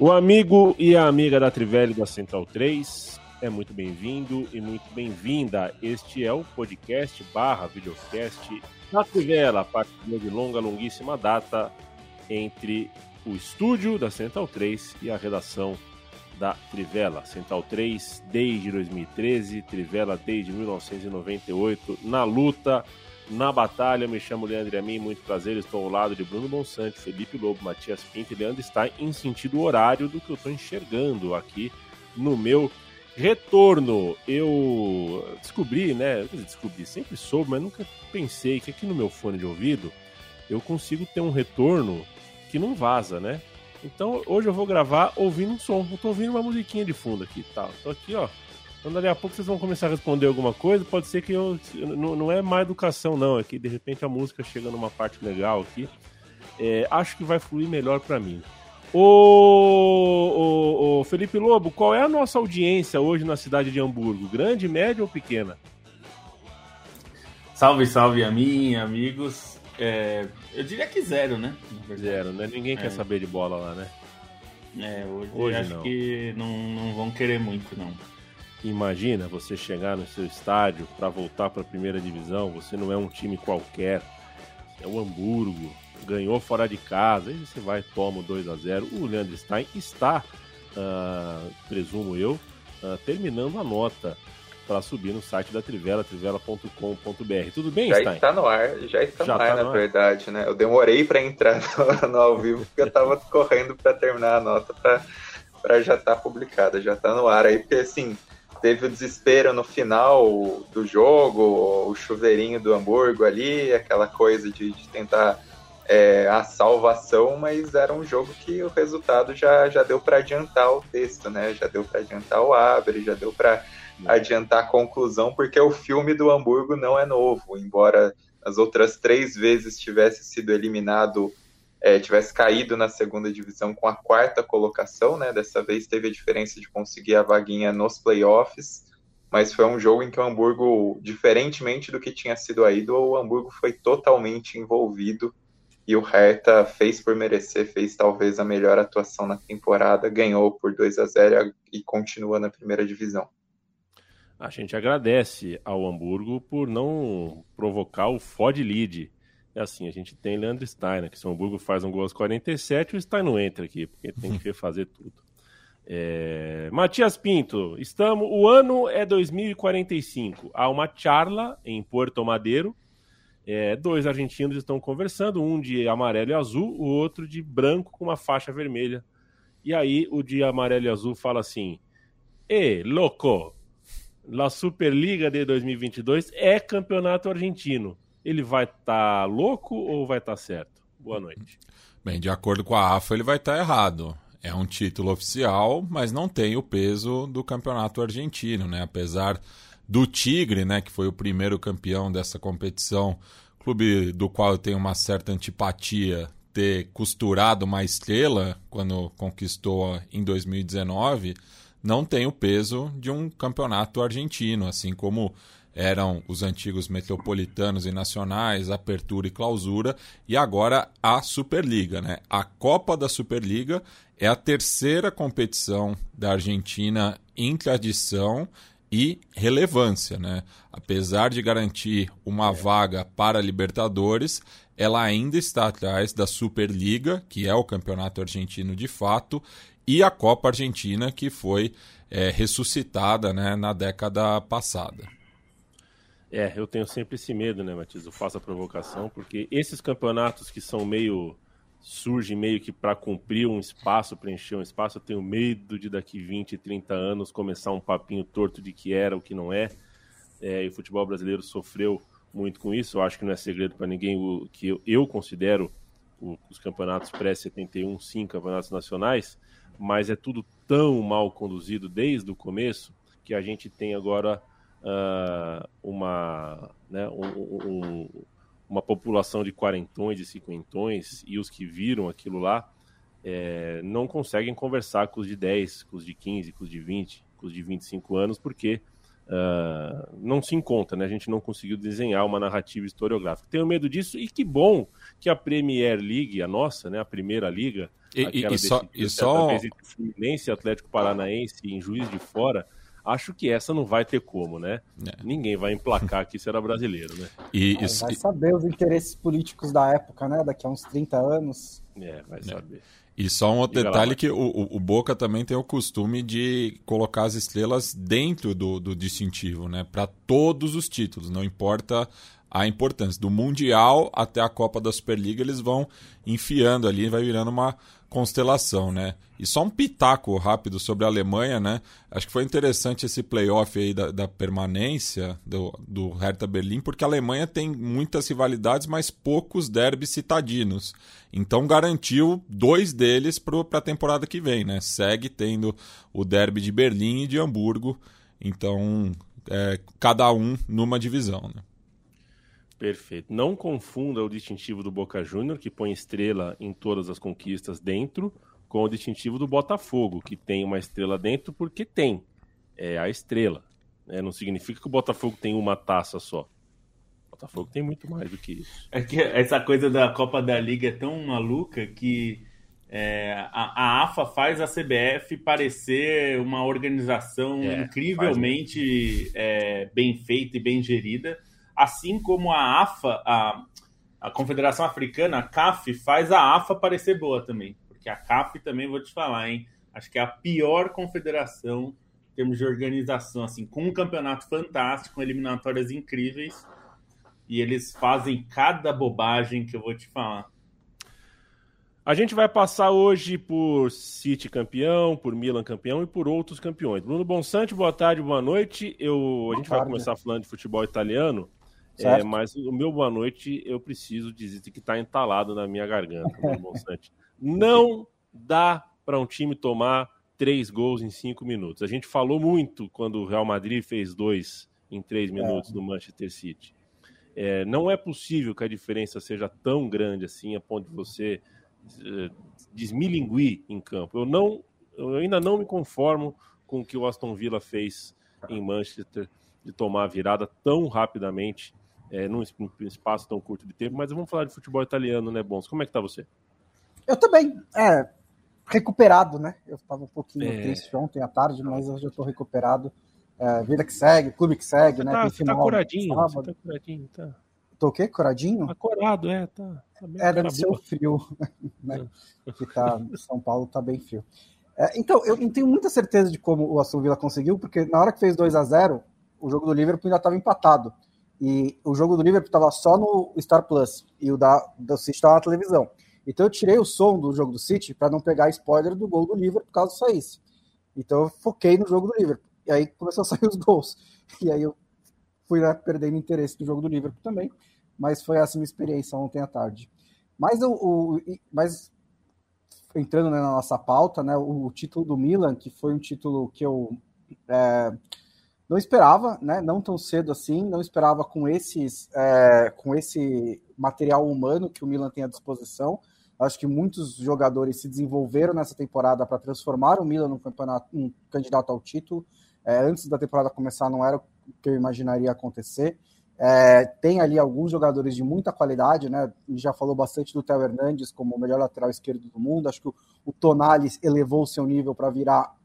O amigo e a amiga da Trivela da Central 3 é muito bem-vindo e muito bem-vinda. Este é o podcast barra videocast da Trivela, partilha de longa, longuíssima data entre o estúdio da Central 3 e a redação da Trivela. Central 3 desde 2013, Trivela desde 1998, na luta na batalha. Me chamo Leandro Amin, muito prazer. Estou ao lado de Bruno Bonsante, Felipe Lobo, Matias Pinto e Leandro está em sentido horário do que eu estou enxergando aqui no meu retorno. Eu descobri, né? Descobri, sempre soube, mas nunca pensei que aqui no meu fone de ouvido eu consigo ter um retorno que não vaza, né? Então hoje eu vou gravar ouvindo um som. Eu tô ouvindo uma musiquinha de fundo aqui, tá? Tô aqui, ó então, dali a pouco vocês vão começar a responder alguma coisa. Pode ser que eu. Não, não é má educação, não. É que de repente a música chega numa parte legal aqui. É, acho que vai fluir melhor para mim. Ô, ô, ô, Felipe Lobo, qual é a nossa audiência hoje na cidade de Hamburgo? Grande, média ou pequena? Salve, salve a mim, amigos. É, eu diria que zero, né? Zero, né? Ninguém é. quer saber de bola lá, né? É, hoje, hoje acho não. que não, não vão querer muito, não. Imagina você chegar no seu estádio para voltar para a primeira divisão. Você não é um time qualquer, é o Hamburgo, ganhou fora de casa. Aí você vai toma o 2 a 0 O Leandro Stein está, uh, presumo eu, uh, terminando a nota para subir no site da Trivela, trivela.com.br. Tudo bem, já Stein? está no ar, já está já no ar, tá na verdade, né? Eu demorei para entrar no, no, ao vivo porque eu estava correndo para terminar a nota para já estar tá publicada, já está no ar aí, porque assim teve o desespero no final do jogo, o chuveirinho do Hamburgo ali, aquela coisa de, de tentar é, a salvação, mas era um jogo que o resultado já, já deu para adiantar o texto, né? Já deu para adiantar o abre, já deu para adiantar a conclusão, porque o filme do Hamburgo não é novo, embora as outras três vezes tivesse sido eliminado é, tivesse caído na segunda divisão com a quarta colocação, né? Dessa vez teve a diferença de conseguir a vaguinha nos playoffs, mas foi um jogo em que o Hamburgo, diferentemente do que tinha sido a ida, o Hamburgo foi totalmente envolvido e o Hertha fez por merecer, fez talvez a melhor atuação na temporada, ganhou por 2 a 0 e continua na primeira divisão. A gente agradece ao Hamburgo por não provocar o Ford Lead é assim, a gente tem Leandro Stein, né, que se o Hamburgo faz um gol aos 47, o Stein não entra aqui, porque tem que refazer tudo. É... Matias Pinto, estamos. O ano é 2045. Há uma charla em Porto Madeiro. É, dois argentinos estão conversando, um de amarelo e azul, o outro de branco com uma faixa vermelha. E aí o de amarelo e azul fala assim: E louco, la Superliga de 2022 é campeonato argentino ele vai estar tá louco ou vai estar tá certo? Boa noite. Bem, de acordo com a AFA, ele vai estar tá errado. É um título oficial, mas não tem o peso do campeonato argentino, né? Apesar do Tigre, né, que foi o primeiro campeão dessa competição, clube do qual eu tenho uma certa antipatia, ter costurado uma estrela quando conquistou em 2019, não tem o peso de um campeonato argentino, assim como eram os antigos metropolitanos e nacionais, apertura e clausura, e agora a Superliga. Né? A Copa da Superliga é a terceira competição da Argentina em tradição e relevância. Né? Apesar de garantir uma vaga para a Libertadores, ela ainda está atrás da Superliga, que é o campeonato argentino de fato, e a Copa Argentina, que foi é, ressuscitada né, na década passada. É, eu tenho sempre esse medo, né, Matias? Eu faço a provocação, porque esses campeonatos que são meio surge meio que para cumprir um espaço, preencher um espaço. Eu tenho medo de daqui 20, 30 anos começar um papinho torto de que era o que não é. é e o futebol brasileiro sofreu muito com isso. Eu acho que não é segredo para ninguém o que eu, eu considero o, os campeonatos pré-71 sim campeonatos nacionais, mas é tudo tão mal conduzido desde o começo que a gente tem agora uh, uma, né, um, um, uma população de quarentões, de cinquentões, e os que viram aquilo lá é, não conseguem conversar com os de 10, com os de 15, com os de 20, com os de 25 anos, porque uh, não se encontra, né? A gente não conseguiu desenhar uma narrativa historiográfica. Tenho medo disso, e que bom que a Premier League, a nossa, né, a primeira liga, e, e, e só, e só... Fluminense Atlético Paranaense em Juiz de Fora, acho que essa não vai ter como, né? É. Ninguém vai emplacar que isso era brasileiro, né? E, é, vai saber os interesses políticos da época, né? Daqui a uns 30 anos. É, vai é. saber. E só um outro detalhe que o, o, Boca também tem o costume de colocar as estrelas dentro do, do distintivo, né? Para todos os títulos, não importa a importância. Do Mundial até a Copa da Superliga, eles vão enfiando ali, vai virando uma, constelação, né? E só um pitaco rápido sobre a Alemanha, né? Acho que foi interessante esse playoff aí da, da permanência do, do Hertha Berlim, porque a Alemanha tem muitas rivalidades, mas poucos derbys citadinos. Então garantiu dois deles para a temporada que vem, né? Segue tendo o derby de Berlim e de Hamburgo. Então, é, cada um numa divisão, né? Perfeito. Não confunda o distintivo do Boca Júnior, que põe estrela em todas as conquistas dentro, com o distintivo do Botafogo, que tem uma estrela dentro porque tem. É a estrela. É, não significa que o Botafogo tem uma taça só. O Botafogo tem muito mais do que isso. É que essa coisa da Copa da Liga é tão maluca que é, a, a, AFA faz a CBF parecer uma organização é, incrivelmente é, bem feita e bem gerida assim como a AFA, a, a Confederação Africana, a CAF, faz a AFA parecer boa também. Porque a CAF também, vou te falar, hein? Acho que é a pior confederação em termos de organização, assim, com um campeonato fantástico, com eliminatórias incríveis. E eles fazem cada bobagem que eu vou te falar. A gente vai passar hoje por City campeão, por Milan campeão e por outros campeões. Bruno Bonsante, boa tarde, boa noite. Eu, a gente vai começar falando de futebol italiano. É, mas o meu boa noite eu preciso dizer que está entalado na minha garganta, Não dá para um time tomar três gols em cinco minutos. A gente falou muito quando o Real Madrid fez dois em três minutos é. do Manchester City. É, não é possível que a diferença seja tão grande assim a ponto de você uh, desmilinguir em campo. Eu, não, eu ainda não me conformo com o que o Aston Villa fez em Manchester de tomar a virada tão rapidamente é, num, espaço tão curto de tempo, mas vamos falar de futebol italiano, né, Bons? Como é que tá você? Eu também, é, recuperado, né? Eu estava um pouquinho é... triste ontem à tarde, mas hoje eu estou recuperado. É, vida que segue, clube que segue, você né? Tá, você tá curadinho, você tá curadinho, tá. Tô o quê? Curadinho? Tá corado, é, tá. tá é, deve ser o frio, né? É. Que tá, São Paulo tá bem frio. É, então, eu não tenho muita certeza de como o Aston Villa conseguiu, porque na hora que fez 2 a 0 o jogo do Liverpool ainda estava empatado. E o jogo do Liverpool estava só no Star Plus e o da, do City estava na televisão. Então eu tirei o som do jogo do City para não pegar spoiler do gol do Liverpool caso saísse. Então eu foquei no jogo do Liverpool. E aí começou a sair os gols. E aí eu fui perdendo interesse do jogo do Liverpool também. Mas foi essa minha experiência ontem à tarde. Mas, o, o mas entrando né, na nossa pauta, né, o, o, título do Milan, que foi um título que eu é, não esperava, né? Não tão cedo assim, não esperava com esses, é, com esse material humano que o Milan tem à disposição. Acho que muitos jogadores se desenvolveram nessa temporada para transformar o Milan num campeonato, um candidato ao título. É, antes da temporada começar, não era o que eu imaginaria acontecer. É, tem ali alguns jogadores de muita qualidade, né? Já falou bastante do Theo Hernandes como o melhor lateral esquerdo do mundo. Acho que o, o Tonali elevou seu nível para virar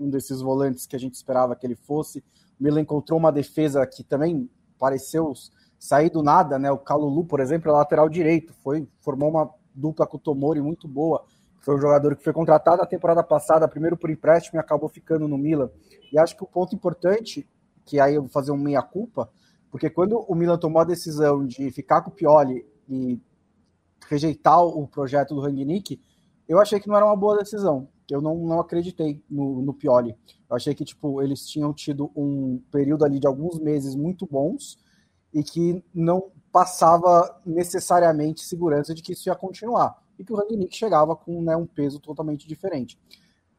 um desses volantes que a gente esperava que ele fosse. O Milan encontrou uma defesa que também pareceu sair do nada, né? O Calulu, por exemplo, é lateral direito, foi formou uma dupla com o Tomori muito boa. Foi um jogador que foi contratado na temporada passada, primeiro por empréstimo e acabou ficando no Milan. E acho que o ponto importante, que aí eu vou fazer um meia-culpa, porque quando o Milan tomou a decisão de ficar com o Pioli e rejeitar o projeto do Rangnick, eu achei que não era uma boa decisão. Eu não, não acreditei no, no Pioli. Eu achei que tipo eles tinham tido um período ali de alguns meses muito bons e que não passava necessariamente segurança de que isso ia continuar e que o Rangnick chegava com né, um peso totalmente diferente.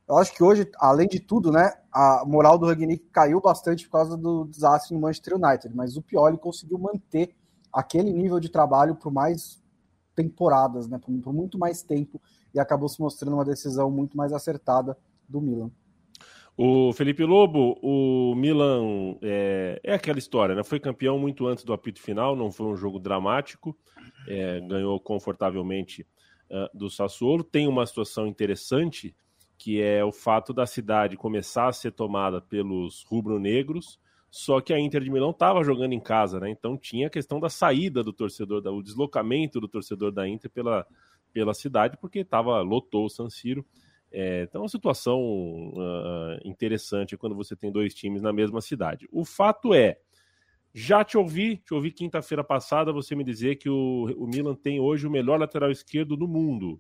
Eu acho que hoje, além de tudo, né, a moral do Rangnick caiu bastante por causa do desastre no Manchester United, mas o Pioli conseguiu manter aquele nível de trabalho por mais temporadas, né, por, por muito mais tempo e acabou se mostrando uma decisão muito mais acertada do Milan. O Felipe Lobo, o Milan é, é, aquela história, né? Foi campeão muito antes do apito final, não foi um jogo dramático, é, ganhou confortavelmente uh, do Sassuolo. Tem uma situação interessante, que é o fato da cidade começar a ser tomada pelos rubro-negros, só que a Inter de Milão estava jogando em casa, né? Então tinha a questão da saída do torcedor, o deslocamento do torcedor da Inter pela, pela cidade, porque tava, lotou o San Siro. É, então, é uma situação uh, interessante quando você tem dois times na mesma cidade. O fato é, já te ouvi, te ouvi quinta-feira passada você me dizer que o, o Milan tem hoje o melhor lateral esquerdo do mundo.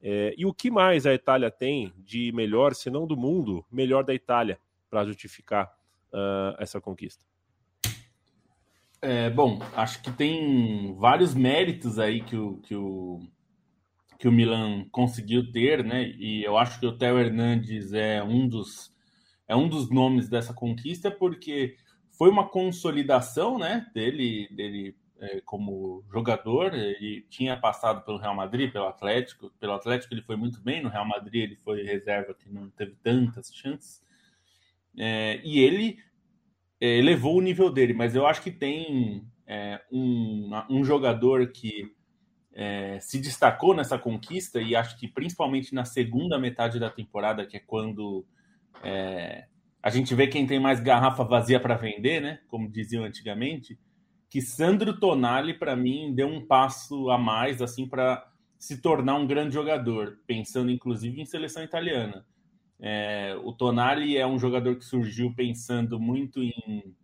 É, e o que mais a Itália tem de melhor, se não do mundo, melhor da Itália, para justificar uh, essa conquista? É, bom, acho que tem vários méritos aí que o, que o, que o Milan conseguiu ter, né? E eu acho que o Theo Hernandes é um dos é um dos nomes dessa conquista porque foi uma consolidação, né? Dele dele é, como jogador. Ele tinha passado pelo Real Madrid, pelo Atlético. Pelo Atlético ele foi muito bem. No Real Madrid ele foi reserva que não teve tantas chances. É, e ele é, elevou o nível dele, mas eu acho que tem é, um, um jogador que é, se destacou nessa conquista e acho que principalmente na segunda metade da temporada, que é quando é, a gente vê quem tem mais garrafa vazia para vender, né? Como diziam antigamente, que Sandro Tonali para mim deu um passo a mais assim para se tornar um grande jogador, pensando inclusive em seleção italiana. É, o Tonali é um jogador que surgiu pensando muito em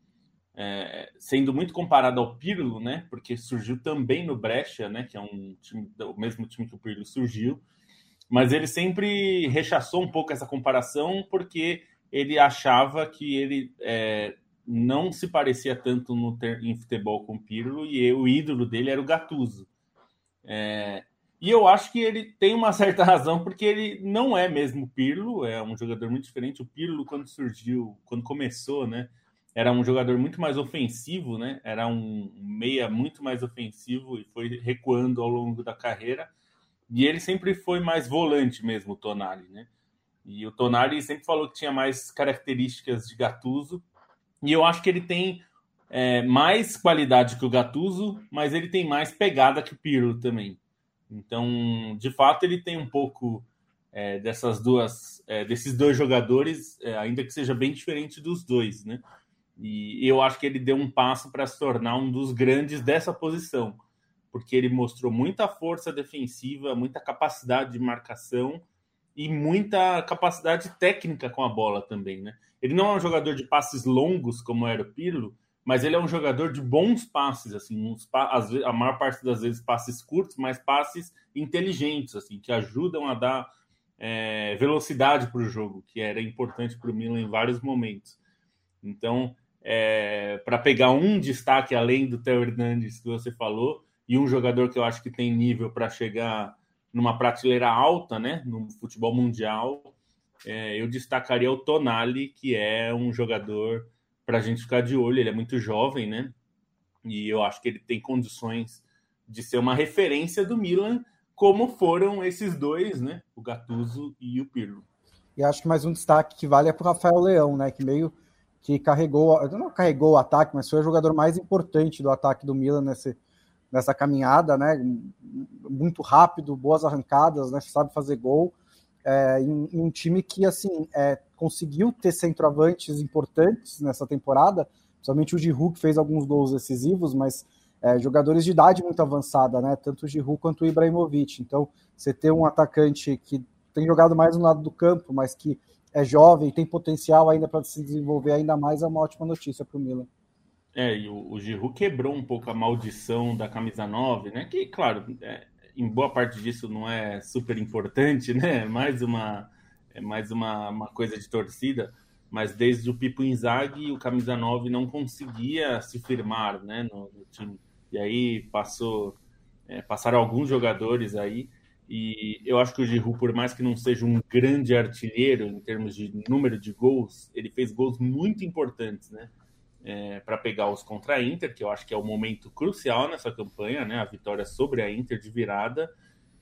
é, sendo muito comparado ao Pirlo, né? Porque surgiu também no Brescia, né? Que é um time, o mesmo time que o Pirlo surgiu. Mas ele sempre rechaçou um pouco essa comparação porque ele achava que ele é, não se parecia tanto no em futebol com o Pirlo e o ídolo dele era o Gattuso. É, e eu acho que ele tem uma certa razão, porque ele não é mesmo Pirlo, é um jogador muito diferente. O Pirlo, quando surgiu, quando começou, né? Era um jogador muito mais ofensivo, né? Era um meia muito mais ofensivo e foi recuando ao longo da carreira. E ele sempre foi mais volante mesmo, o Tonali, né? E o Tonali sempre falou que tinha mais características de Gattuso. E eu acho que ele tem é, mais qualidade que o Gattuso, mas ele tem mais pegada que o Pirlo também. Então, de fato, ele tem um pouco é, dessas duas, é, desses dois jogadores, é, ainda que seja bem diferente dos dois, né? E eu acho que ele deu um passo para se tornar um dos grandes dessa posição, porque ele mostrou muita força defensiva, muita capacidade de marcação e muita capacidade técnica com a bola também, né? Ele não é um jogador de passes longos como era o Pirlo, mas ele é um jogador de bons passes, assim, uns, a maior parte das vezes passes curtos, mas passes inteligentes, assim, que ajudam a dar é, velocidade para o jogo, que era importante para o Milan em vários momentos. Então, é, para pegar um destaque além do Theo Hernandes que você falou, e um jogador que eu acho que tem nível para chegar numa prateleira alta, né, no futebol mundial, é, eu destacaria o Tonali, que é um jogador para a gente ficar de olho. Ele é muito jovem, né? E eu acho que ele tem condições de ser uma referência do Milan, como foram esses dois, né? O Gattuso e o Pirlo. E acho que mais um destaque que vale é para o Rafael Leão, né? Que meio que carregou, não carregou o ataque, mas foi o jogador mais importante do ataque do Milan nesse, nessa caminhada, né? Muito rápido, boas arrancadas, né? Sabe fazer gol. É, em, em, um time que assim é, conseguiu ter centroavantes importantes nessa temporada, principalmente o Giroud que fez alguns gols decisivos, mas é, jogadores de idade muito avançada, né? Tanto o Giroud quanto o Ibrahimovic. Então, você ter um atacante que tem jogado mais no lado do campo, mas que é jovem, tem potencial ainda para se desenvolver ainda mais, é uma ótima notícia para o Milan. É, e o, o Giroud quebrou um pouco a maldição da camisa 9, né? Que, claro, é, em boa parte disso não é super importante, né? Mais uma é mais uma, uma coisa de torcida, mas desde o Pipo Inzaghi, o camisa 9 não conseguia se firmar, né, no, no time. E aí passou é, passaram alguns jogadores aí e eu acho que o Giroud, por mais que não seja um grande artilheiro em termos de número de gols, ele fez gols muito importantes, né? É, para pegar os contra a Inter, que eu acho que é o momento crucial nessa campanha, né? A vitória sobre a Inter de virada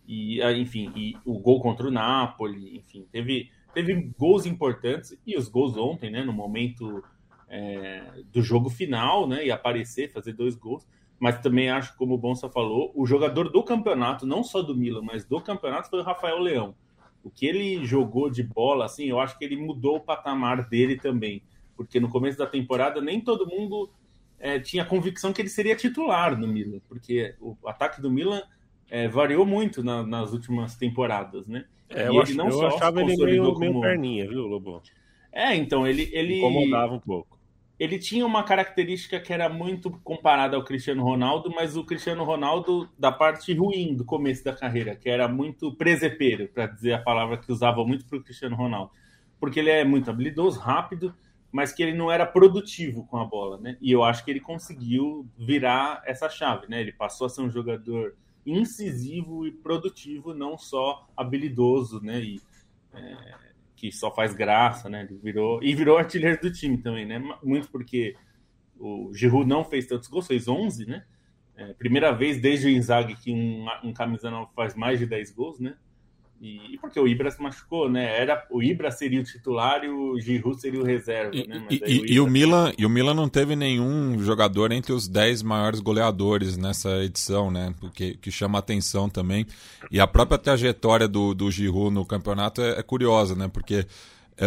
e, ah, enfim, e o gol contra o Napoli, enfim, teve teve gols importantes e os gols ontem, né? No momento é, do jogo final, né? E aparecer, fazer dois gols mas também acho, como o Bonsa falou, o jogador do campeonato, não só do Milan, mas do campeonato, foi o Rafael Leão. O que ele jogou de bola, assim, eu acho que ele mudou o patamar dele também. Porque no começo da temporada nem todo mundo é, tinha convicção que ele seria titular no Milan, porque o ataque do Milan é, variou muito na, nas últimas temporadas, né? É, eu, ach, eu achava ele meio, como... meio perninha, viu, Lobo? É, então, ele... ele... Incomodava um pouco ele tinha uma característica que era muito comparada ao Cristiano Ronaldo, mas o Cristiano Ronaldo da parte ruim do começo da carreira, que era muito presepeiro, para dizer a palavra que usava muito para o Cristiano Ronaldo. Porque ele é muito habilidoso, rápido, mas que ele não era produtivo com a bola, né? E eu acho que ele conseguiu virar essa chave, né? Ele passou a ser um jogador incisivo e produtivo, não só habilidoso, né? E, é que só faz graça, né? Ele virou e virou artilheiro do time também, né? Muito porque o Giroud não fez tantos gols, fez 11, né? É, primeira vez desde o Inzaghi que um, um camisa não faz mais de 10 gols, né? E, e, porque o Ibra se machucou, né? Era, o Ibra seria o titular e o Giroud seria o reserva, e, né? E, o, Ibra... e, o Milan, e o Milan não teve nenhum jogador entre os 10 maiores goleadores nessa edição, né? Porque que chama atenção também. E a própria trajetória do, do Giroud no campeonato é, é curiosa, né? Porque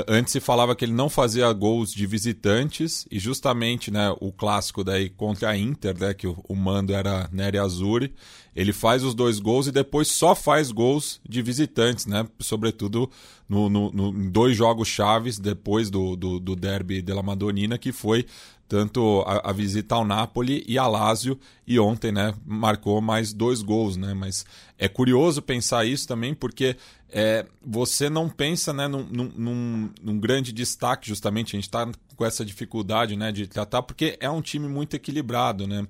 antes se falava que ele não fazia gols de visitantes e justamente né, o clássico daí contra a Inter, né, que o, o mando era Nery Azuri, ele faz os dois gols e depois só faz gols de visitantes, né, sobretudo no, no, no em dois jogos chaves depois do, do, do derby della Madonnina, que foi tanto a, a, visita ao Napoli e a Lazio, e ontem né, marcou mais dois gols. Né, mas é curioso pensar isso também, porque é, você não pensa né, num, num, num, grande destaque, justamente, a gente está com essa dificuldade né, de tratar, porque é um time muito equilibrado. Né?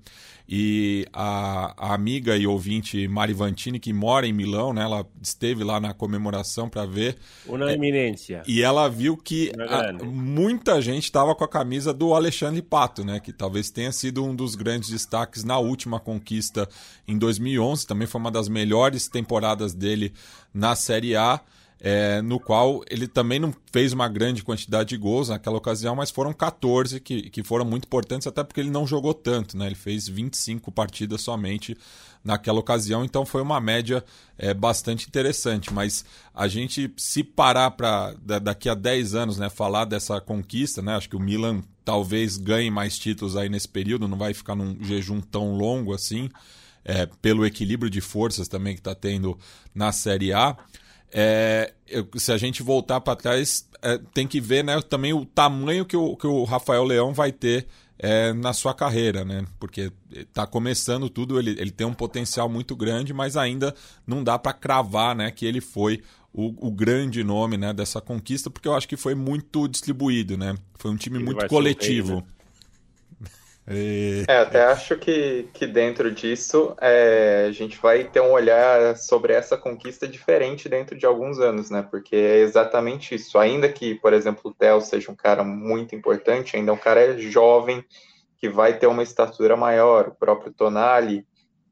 E a, a amiga e ouvinte Mari Vantini, que mora em Milão, né, ela esteve lá na comemoração para ver. Uma eminência. E ela viu que a, muita gente estava com a camisa do Alexandre Pato, né, que talvez tenha sido um dos grandes destaques na última conquista em 2011. Também foi uma das melhores temporadas dele na Série A é, no qual ele também não fez uma grande quantidade de gols naquela ocasião, mas foram 14 que, que foram muito importantes, até porque ele não jogou tanto, né? Ele fez 25 partidas somente naquela ocasião, então foi uma média é, bastante interessante. Mas a gente, se parar para daqui a 10 anos né, falar dessa conquista, né? Acho que o Milan talvez ganhe mais títulos aí nesse período, não vai ficar num jejum tão longo assim. É, pelo equilíbrio de forças também que está tendo na Série A. É, se a gente voltar para trás, é, tem que ver né, também o tamanho que o, que o Rafael Leão vai ter é, na sua carreira, né? Porque está começando tudo, ele, ele tem um potencial muito grande, mas ainda não dá para cravar né, que ele foi o, o, grande nome né, dessa conquista, porque eu acho que foi muito distribuído, né? Foi um time ele muito coletivo. Rei, né? É, até acho que, que dentro disso é, a gente vai ter um olhar sobre essa conquista diferente dentro de alguns anos, né? Porque é exatamente isso. Ainda que, por exemplo, o Theo seja um cara muito importante, ainda é um cara jovem que vai ter uma estatura maior. O próprio Tonali,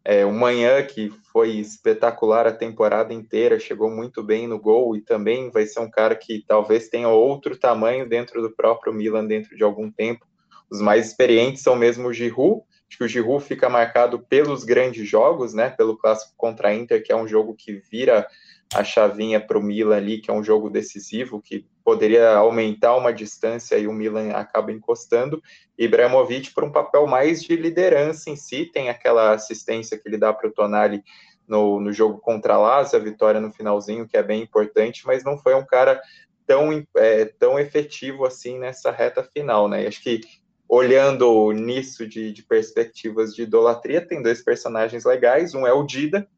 é, o Manhã, que foi espetacular a temporada inteira, chegou muito bem no gol e também vai ser um cara que talvez tenha outro tamanho dentro do próprio Milan dentro de algum tempo os mais experientes são mesmo o Giroud. Acho que o Giroud fica marcado pelos grandes jogos, né? Pelo clássico contra a Inter, que é um jogo que vira a chavinha para o Milan ali, que é um jogo decisivo, que poderia aumentar uma distância e o Milan acaba encostando. Ibrahimovic para um papel mais de liderança em si, tem aquela assistência que ele dá para o Tonali no, no jogo contra a Lazio, a vitória no finalzinho, que é bem importante, mas não foi um cara tão, é, tão efetivo assim nessa reta final, né? acho que olhando nisso de, de, perspectivas de idolatria, tem dois personagens legais. Um é o Dida,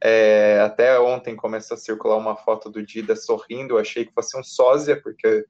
É, até ontem começou a circular uma foto do Dida sorrindo. Eu achei que fosse um sósia, porque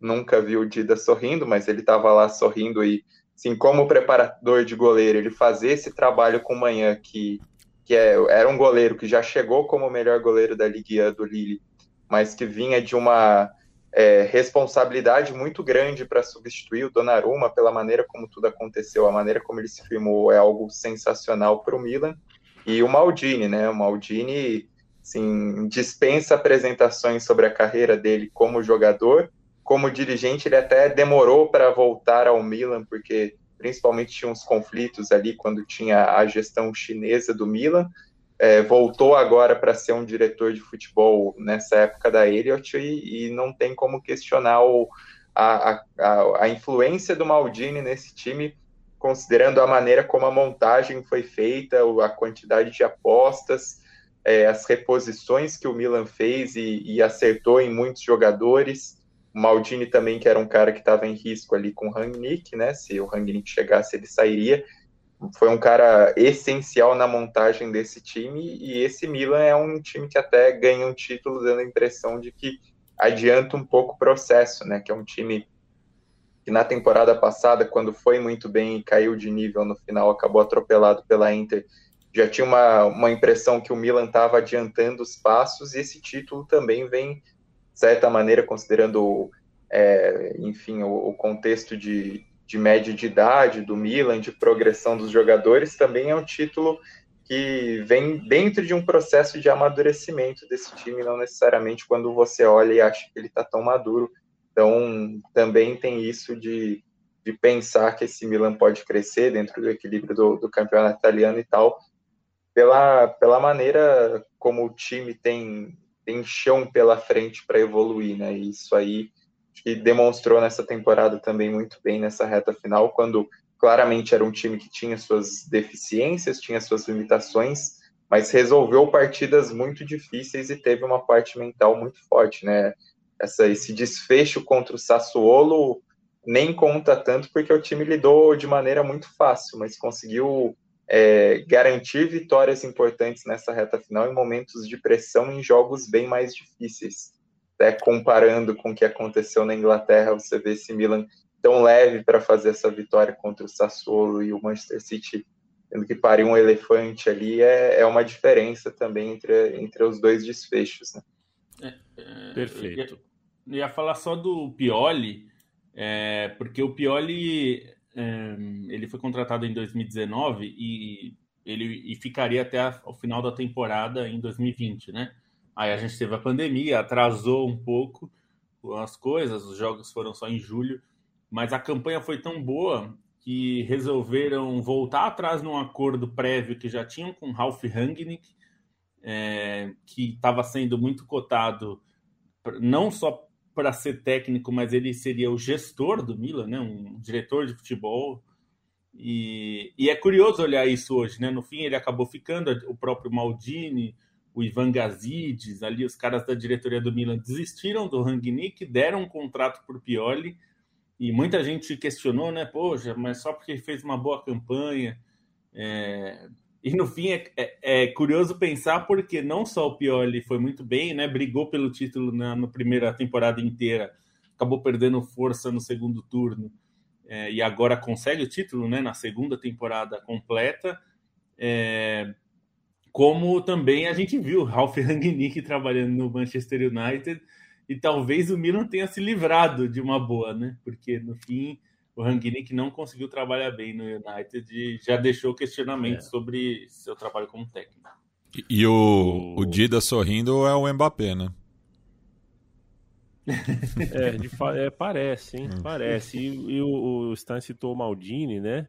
nunca vi o Dida sorrindo, mas ele estava lá sorrindo e, assim, como preparador de goleiro, ele fazer esse trabalho com manhã que, que é, era um goleiro que já chegou como o melhor goleiro da Liga do Lille, mas que vinha de uma é, responsabilidade muito grande para substituir o Donnarumma pela maneira como tudo aconteceu, a maneira como ele se firmou é algo sensacional para o Milan. E o Maldini, né? O Maldini, assim, dispensa apresentações sobre a carreira dele como jogador, como dirigente, ele até demorou para voltar ao Milan, porque principalmente tinha uns conflitos ali quando tinha a gestão chinesa do Milan é, voltou agora para ser um diretor de futebol nessa época da Elliott e, e não tem como questionar o, a, a, a, influência do Maldini nesse time, considerando a maneira como a montagem foi feita, a quantidade de apostas, é, as reposições que o Milan fez e, e acertou em muitos jogadores. O Maldini também, que era um cara que estava em risco ali com o Rangnick, né? Se o Rangnick chegasse, ele sairia foi um cara essencial na montagem desse time e esse Milan é um time que até ganha um título dando a impressão de que adianta um pouco o processo, né? Que é um time que na temporada passada, quando foi muito bem e caiu de nível no final, acabou atropelado pela Inter, já tinha uma, uma impressão que o Milan estava adiantando os passos e esse título também vem, de certa maneira, considerando, é, enfim, o, o contexto de, de média de idade do Milan, de progressão dos jogadores, também é um título que vem dentro de um processo de amadurecimento desse time, não necessariamente quando você olha e acha que ele está tão maduro. Então, também tem isso de, de pensar que esse Milan pode crescer dentro do equilíbrio do, do campeonato italiano e tal, pela, pela maneira como o time tem, tem chão pela frente para evoluir, né? Isso aí que demonstrou nessa temporada também muito bem nessa reta final, quando claramente era um time que tinha suas deficiências, tinha suas limitações, mas resolveu partidas muito difíceis e teve uma parte mental muito forte, né? Essa, esse desfecho contra o Sassuolo nem conta tanto porque o time lidou de maneira muito fácil, mas conseguiu é, garantir vitórias importantes nessa reta final em momentos de pressão em jogos bem mais difíceis até comparando com o que aconteceu na Inglaterra, você vê esse Milan tão leve para fazer essa vitória contra o Sassuolo e o Manchester City tendo que parir um elefante ali, é, é uma diferença também entre, entre os dois desfechos. Né? É, é, Perfeito. Eu ia, ia, falar só do Pioli, é, porque o Pioli é, ele foi contratado em 2019 e ele e ficaria até o final da temporada em 2020, né? Aí a gente teve a pandemia, atrasou um pouco as coisas, os jogos foram só em julho, mas a campanha foi tão boa que resolveram voltar atrás num acordo prévio que já tinham com Ralf Rangnick, é, que estava sendo muito cotado não só para ser técnico, mas ele seria o gestor do Milan, né, um diretor de futebol. E, e é curioso olhar isso hoje, né? No fim, ele acabou ficando, o próprio Maldini, o Ivan Gazidis, ali os caras da diretoria do Milan desistiram do Rangnick, deram um contrato por Pioli e muita gente questionou, né? Poxa, mas só porque fez uma boa campanha. É... E no fim é, é, é, curioso pensar porque não só o Pioli foi muito bem, né? Brigou pelo título na, na primeira temporada inteira, acabou perdendo força no segundo turno é, e agora consegue o título, né? Na segunda temporada completa. É, como também a gente viu Ralf Rangnick trabalhando no Manchester United e talvez o Milan tenha se livrado de uma boa, né? Porque no fim o Rangnick não conseguiu trabalhar bem no United e já deixou questionamento é. sobre seu trabalho como técnico. E, e o, o Dida sorrindo é o Mbappé, né? é, de, é, parece, hein? Hum. Parece. E, e o, o Stan citou o Maldini, né?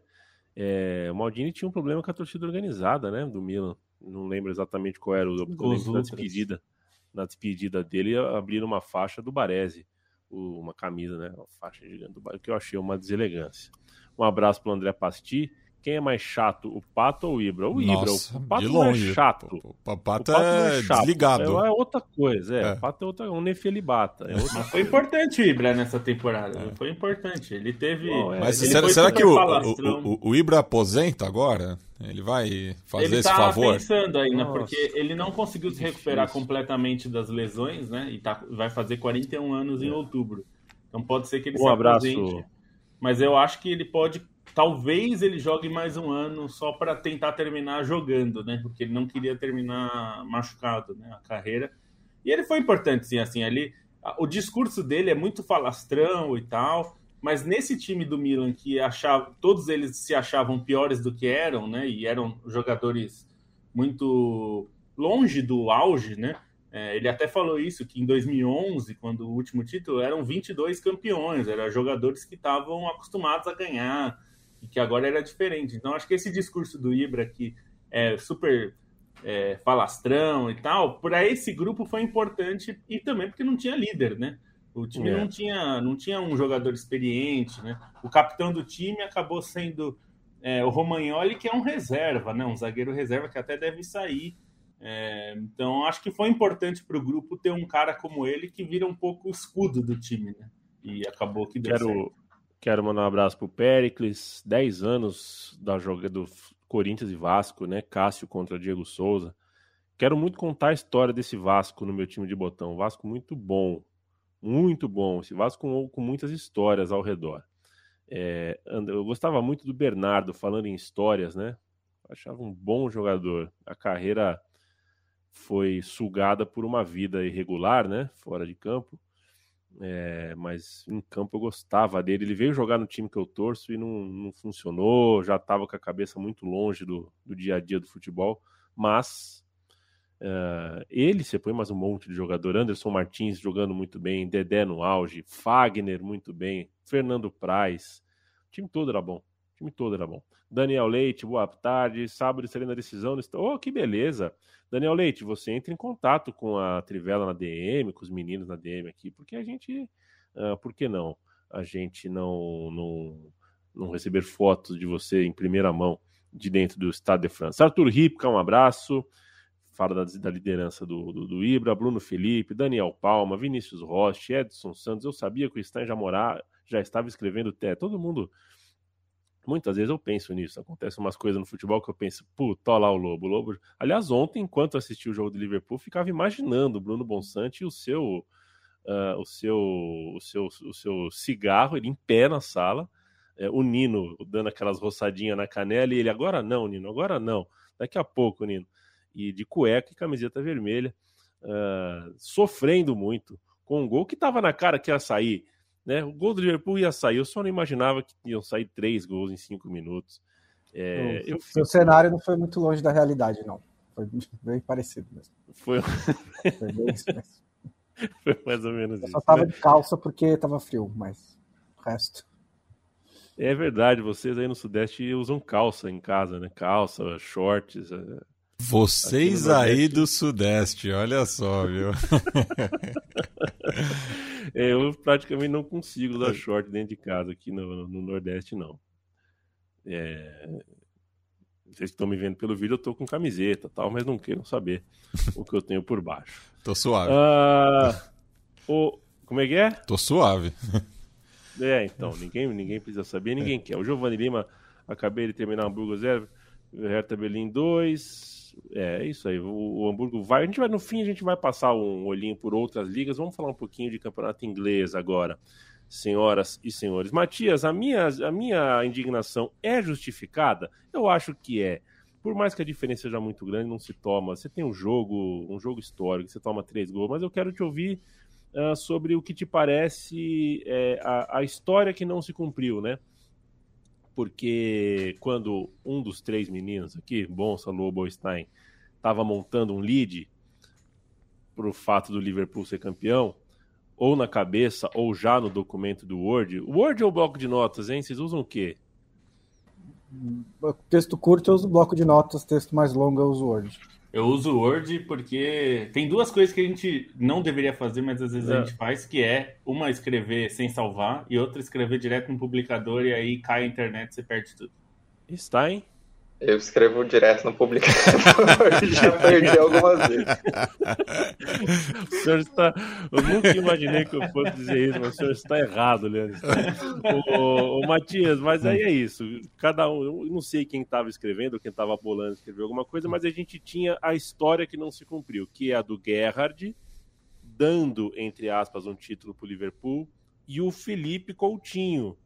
É, o Maldini tinha um problema com a torcida organizada, né? Do Milan não lembro exatamente qual era o na despedida. Na despedida dele, abriram uma faixa do Baresi, uma camisa, né? Uma faixa gigante do Baresi, que eu achei uma deselegância. Um abraço para o André Pasti, quem é mais chato, o Pato ou o Ibra? O Ibra. Nossa, o Pato não é chato. O, o Pato, o Pato é, é desligado. É, é, outra coisa, é. é. O Pato é outra, um nefelibata. É outra... Mas foi importante o Ibra nessa temporada. É. Foi importante. Ele teve. Bom, é. Mas ele será, será que o, o, o, Ibra aposenta agora? Ele vai fazer ele esse tá favor? Ele pensando ainda, Nossa. porque ele não conseguiu se recuperar completamente das lesões, né? E tá, vai fazer 41 anos em é. outubro. Então pode ser que ele um se abraço. aposente. Mas eu acho que ele pode talvez ele jogue mais um ano só para tentar terminar jogando, né? Porque ele não queria terminar machucado, né? A carreira. E ele foi importante, sim, assim, ali. O discurso dele é muito falastrão e tal, mas nesse time do Milan que achava, todos eles se achavam piores do que eram, né? E eram jogadores muito longe do auge, né? É, ele até falou isso, que em 2011, quando o último título, eram 22 campeões, eram jogadores que estavam acostumados a ganhar, e que agora era diferente. Então, acho que esse discurso do Ibra, que é super é, falastrão e tal, para esse grupo foi importante e também porque não tinha líder, né? O time é. não, tinha, não tinha um jogador experiente, né? O capitão do time acabou sendo é, o Romagnoli, que é um reserva, né? Um zagueiro reserva que até deve sair. É, então, acho que foi importante para o grupo ter um cara como ele que vira um pouco o escudo do time, né? E acabou que deu Quero... certo. Quero mandar um abraço pro Pericles, 10 anos da joga do Corinthians e Vasco, né? Cássio contra Diego Souza. Quero muito contar a história desse Vasco no meu time de botão. Vasco muito bom, muito bom. Esse Vasco com, com muitas histórias ao redor. É, eu gostava muito do Bernardo, falando em histórias, né? Achava um bom jogador. A carreira foi sugada por uma vida irregular, né? Fora de campo. É, mas em campo eu gostava dele. Ele veio jogar no time que eu torço e não, não funcionou. Já estava com a cabeça muito longe do, do dia a dia do futebol. Mas uh, ele, você põe mais um monte de jogador. Anderson Martins jogando muito bem, Dedé no auge, Fagner muito bem, Fernando Praz. O time todo era bom. Time todo era bom. Daniel Leite, boa tarde. Sábado estarei na decisão. Oh, que beleza. Daniel Leite, você entra em contato com a Trivela na DM, com os meninos na DM aqui, porque a gente. Uh, por que não? A gente não, não, não receber fotos de você em primeira mão de dentro do Estado de França. Arthur Ripka, um abraço. Fala da, da liderança do, do, do, Ibra, Bruno Felipe, Daniel Palma, Vinícius Rocha, Edson Santos. Eu sabia que o Stein já morar, já estava escrevendo até. Todo mundo Muitas vezes eu penso nisso. Acontece umas coisas no futebol que eu penso, puta, lá o Lobo. O Lobo. Aliás, ontem, enquanto assisti o jogo do Liverpool, ficava imaginando o Bruno Bonsante e o seu, uh, o seu, o seu, o seu cigarro, ele em pé na sala, é, o Nino dando aquelas roçadinhas na canela e ele agora não, Nino, agora não. Daqui a pouco, Nino. E de cueca e camiseta vermelha, uh, sofrendo muito com um gol que estava na cara que ia sair né? O gol do Liverpool ia sair, eu só não imaginava que iam sair três gols em cinco minutos. É, o, eu... cenário não foi muito longe da realidade, não. Foi bem parecido mesmo. Foi, foi, bem foi mais ou menos eu isso. Só tava né? de calça porque tava frio, mas o resto. É verdade, vocês aí no Sudeste usam calça em casa, né? Calça, shorts. É, vocês aí do Sudeste, olha só, viu? é, eu praticamente não consigo usar short dentro de casa aqui no, no Nordeste, não. É... Vocês estão me vendo pelo vídeo, eu tô com camiseta tal, mas não queiram saber o que eu tenho por baixo. Tô suave. Ah, o... Como é que é? Tô suave. É, então, ninguém, ninguém precisa saber, ninguém quer. O Giovanni Lima, acabei de terminar Hamburgo 0, Hertha Berlim 2, é, é isso aí. O, o, Hamburgo vai. A gente vai, no fim, a gente vai passar um olhinho por outras ligas. Vamos falar um pouquinho de campeonato inglês agora, senhoras e senhores. Matias, a minha, a minha indignação é justificada? Eu acho que é. Por mais que a diferença seja muito grande, não se toma. Você tem um jogo, um jogo histórico, você toma três gols, mas eu quero te ouvir uh, sobre o que te parece é, a, a história que não se cumpriu, né? Porque quando um dos três meninos aqui, Bonsa, Lobo Stein, estava montando um lead para o fato do Liverpool ser campeão, ou na cabeça, ou já no documento do Word. Word ou bloco de notas, hein? Vocês usam o quê? Texto curto eu uso bloco de notas, texto mais longo eu uso Word. Eu uso o Word porque tem duas coisas que a gente não deveria fazer, mas às vezes é. a gente faz, que é uma escrever sem salvar e outra escrever direto no publicador e aí cai a internet e você perde tudo. Stein? Eu escrevo direto no publicado. Já perdi algumas vezes. O senhor está. Eu nunca imaginei que eu fosse dizer isso, mas o senhor está errado, Leandro. O Matias, mas aí é isso. Cada um. Eu não sei quem estava escrevendo, quem estava bolando escrever alguma coisa, mas a gente tinha a história que não se cumpriu, que é a do Gerhard, dando, entre aspas, um título para o Liverpool, e o Felipe Coutinho,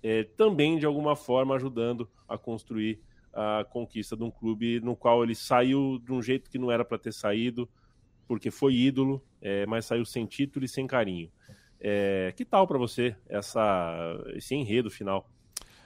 é, também de alguma forma ajudando a construir a conquista de um clube no qual ele saiu de um jeito que não era para ter saído, porque foi ídolo, é, mas saiu sem título e sem carinho. É, que tal para você essa, esse enredo final?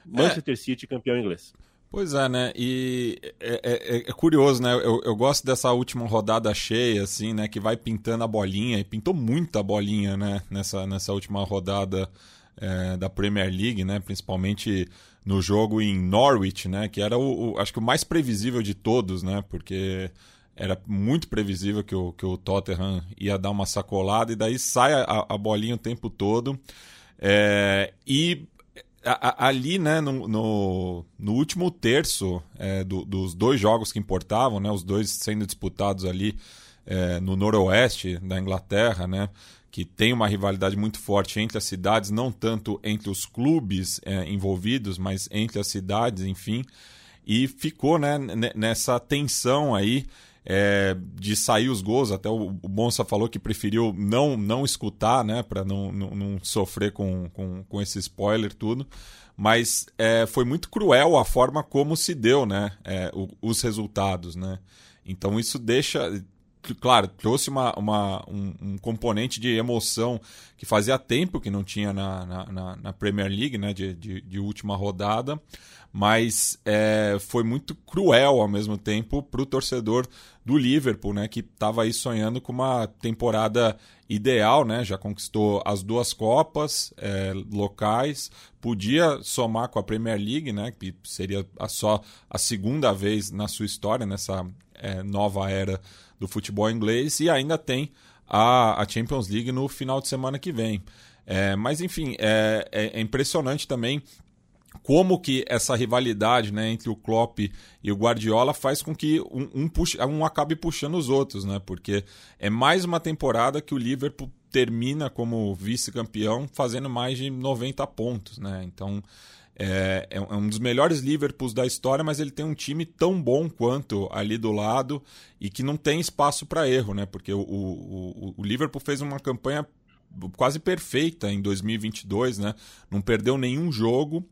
Manchester City campeão inglês. Pois é, né? E é, é, é, curioso, né? Eu, eu, gosto dessa última rodada cheia, assim, né? Que vai pintando a bolinha, e pintou muita bolinha, né? Nessa, nessa última rodada é, da Premier League, né? Principalmente no jogo em Norwich, né? Que era o, o, acho que o mais previsível de todos, né? Porque era muito previsível que o, que o Tottenham ia dar uma sacolada e daí sai a, a bolinha o tempo todo. É, e a, a, ali, né, no, no, no último terço é, do, dos dois jogos que importavam, né, os dois sendo disputados ali é, no noroeste da Inglaterra, né, que tem uma rivalidade muito forte entre as cidades, não tanto entre os clubes é, envolvidos, mas entre as cidades, enfim. E ficou né, nessa tensão aí é, de sair os gols. Até o, Bonsa falou que preferiu não, não escutar, né, para não, não, não, sofrer com, com, com esse spoiler tudo. Mas é, foi muito cruel a forma como se deu né, é, os resultados. Né? Então isso deixa claro, trouxe uma, uma um, um, componente de emoção que fazia tempo que não tinha na, na, na Premier League, né, de, de, de última rodada, mas é, foi muito cruel ao mesmo tempo para o torcedor do Liverpool, né, que estava aí sonhando com uma temporada ideal, né, já conquistou as duas Copas é, locais, podia somar com a Premier League, né, que seria a só a segunda vez na sua história nessa é, nova era do futebol inglês e ainda tem a, a Champions League no final de semana que vem. É, mas enfim, é, é, é, impressionante também como que essa rivalidade né, entre o Klopp e o Guardiola faz com que um, um, puxa, um acabe puxando os outros, né? Porque é mais uma temporada que o Liverpool termina como vice-campeão fazendo mais de 90 pontos, né? Então é, é, um dos melhores Liverpools da história, mas ele tem um time tão bom quanto ali do lado e que não tem espaço para erro, né? Porque o, o, o, Liverpool fez uma campanha quase perfeita em 2022, né? Não perdeu nenhum jogo,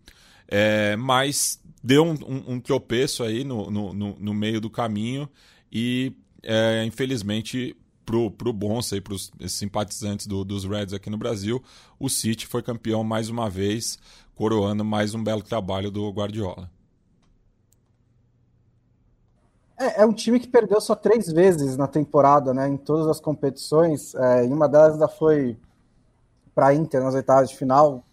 é, mas deu um, um, um tropeço aí no, no, no, meio do caminho e, é, infelizmente, pro, pro Bonsa e pros simpatizantes do, dos Reds aqui no Brasil, o City foi campeão mais uma vez coroando mais um belo trabalho do Guardiola. É, é, um time que perdeu só três vezes na temporada, né? Em todas as competições. É, e uma delas ainda foi para a Inter nas oitavas de final,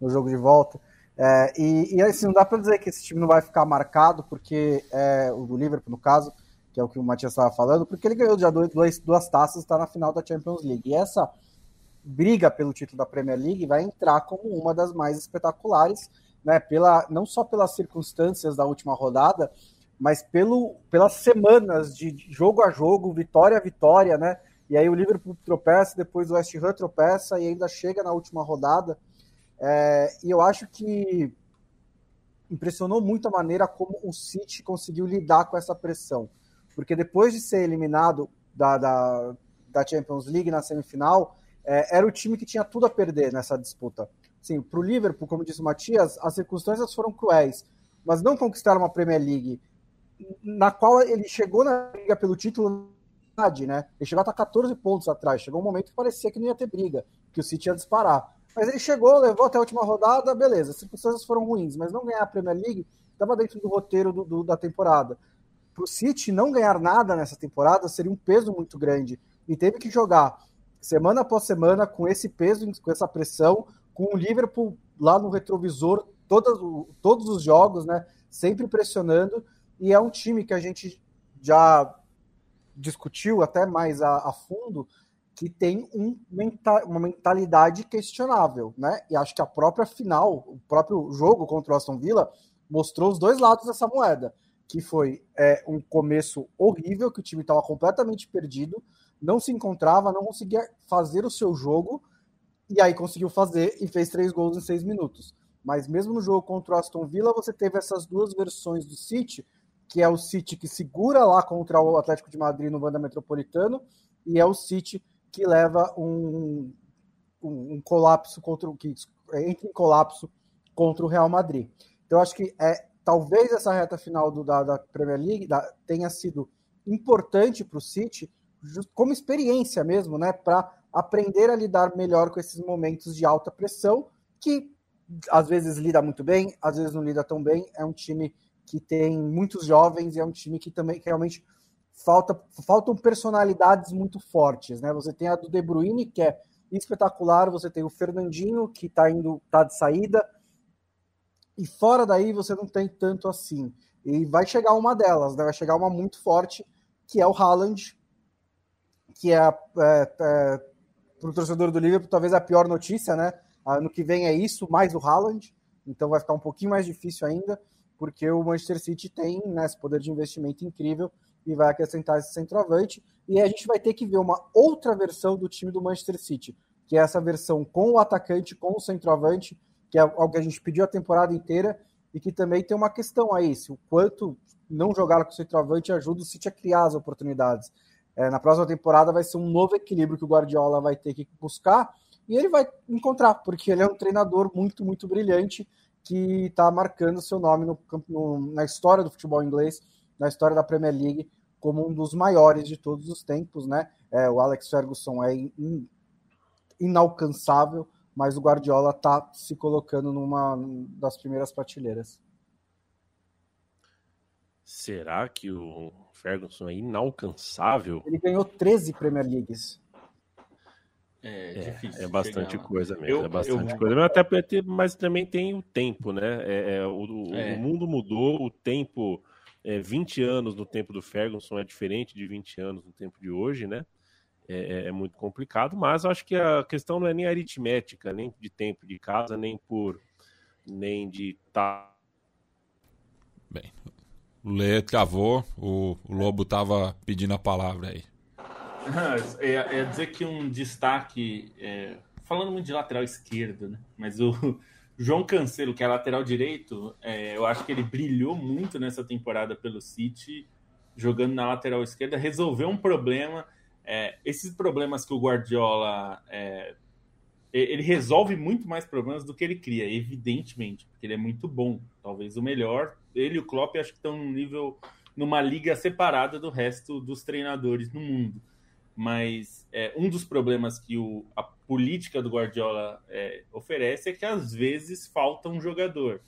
no jogo de volta. É, e, e assim, não dá para dizer que esse time não vai ficar marcado, porque é, o do Liverpool, no caso, que é o que o Matias estava falando, porque ele ganhou já duas, duas taças e está na final da Champions League. E essa briga pelo título da Premier League vai entrar como uma das mais espetaculares, né? Pela, não só pelas circunstâncias da última rodada, mas pelo, pelas semanas de jogo a jogo, vitória a vitória, né? E aí o Liverpool tropeça, depois o West Ham tropeça e ainda chega na última rodada. É, e eu acho que impressionou muito a maneira como o City conseguiu lidar com essa pressão. Porque depois de ser eliminado da, da, da Champions League na semifinal, é, era o time que tinha tudo a perder nessa disputa. Sim, para o Liverpool, como disse o Matias, as circunstâncias foram cruéis, mas não conquistaram uma Premier League na qual ele chegou na briga pelo título, né? Ele chegou a estar 14 pontos atrás. Chegou um momento que parecia que não ia ter briga, que o City ia disparar. Mas ele chegou, levou até a última rodada, beleza. As circunstâncias foram ruins, mas não ganhar a Premier League estava dentro do roteiro do, do, da temporada. Para o City não ganhar nada nessa temporada seria um peso muito grande. E teve que jogar semana após semana, com esse peso, com essa pressão, com o Liverpool lá no retrovisor, todos, todos os jogos, né? Sempre pressionando. E é um time que a gente já discutiu até mais a, a fundo, que tem um menta, uma mentalidade questionável, né? E acho que a própria final, o próprio jogo contra o Aston Villa, mostrou os dois lados dessa moeda, que foi é, um começo horrível, que o time estava completamente perdido, não se encontrava, não conseguia fazer o seu jogo, e aí conseguiu fazer e fez três gols em seis minutos. Mas mesmo no jogo contra o Aston Villa, você teve essas duas versões do City, que é o City que segura lá contra o Atlético de Madrid no Wanda Metropolitano, e é o City que leva um, um, um colapso contra o que entra em colapso contra o Real Madrid. Então acho que é talvez essa reta final do, da, da Premier League da, tenha sido importante para o City como experiência mesmo, né, para aprender a lidar melhor com esses momentos de alta pressão que às vezes lida muito bem, às vezes não lida tão bem. É um time que tem muitos jovens e é um time que também que realmente falta, faltam personalidades muito fortes, né? Você tem a do De Bruyne, que é espetacular, você tem o Fernandinho, que está indo, tá de saída, e fora daí você não tem tanto assim. E vai chegar uma delas, né? Vai chegar uma muito forte, que é o Haaland, que é, é, é para o torcedor do Liverpool talvez a pior notícia, né? Ano que vem é isso, mais o Haaland, então vai ficar um pouquinho mais difícil ainda, porque o Manchester City tem né, esse poder de investimento incrível e vai acrescentar esse centroavante. E a gente vai ter que ver uma outra versão do time do Manchester City, que é essa versão com o atacante, com o centroavante, que é algo que a gente pediu a temporada inteira e que também tem uma questão aí, se o quanto não jogar com o centroavante ajuda o City a criar as oportunidades. É, na próxima temporada vai ser um novo equilíbrio que o Guardiola vai ter que buscar e ele vai encontrar, porque ele é um treinador muito, muito brilhante que está marcando seu nome no, no, na história do futebol inglês na história da Premier League como um dos maiores de todos os tempos, né? É, o Alex Ferguson é in, inalcançável, mas o Guardiola está se colocando numa das primeiras prateleiras. Será que o Ferguson é inalcançável? Ele ganhou 13 Premier Leagues. É, é, difícil. É bastante coisa mesmo. Eu, é bastante eu... coisa. Mas, até, mas também tem o tempo, né? É, é o, o, é. mundo mudou, o tempo é, 20 anos no tempo do Ferguson é diferente de 20 anos no tempo de hoje, né? É, é, é muito complicado, mas acho que a questão não é nem aritmética, nem de tempo de casa, nem por nem de tá. Bem, o Lê travou, o, o Lobo tava pedindo a palavra aí. É, é dizer que um destaque, é, falando muito de lateral esquerdo, né? Mas o, João Cancelo, que é lateral direito, é, eu acho que ele brilhou muito nessa temporada pelo City, jogando na lateral esquerda, resolveu um problema. É, esses problemas que o Guardiola é, ele resolve muito mais problemas do que ele cria, evidentemente, porque ele é muito bom, talvez o melhor. Ele e o Klopp acho que estão num nível, numa liga separada do resto dos treinadores no mundo mas é, um dos problemas que o, a política do Guardiola é, oferece é que às vezes falta um jogador.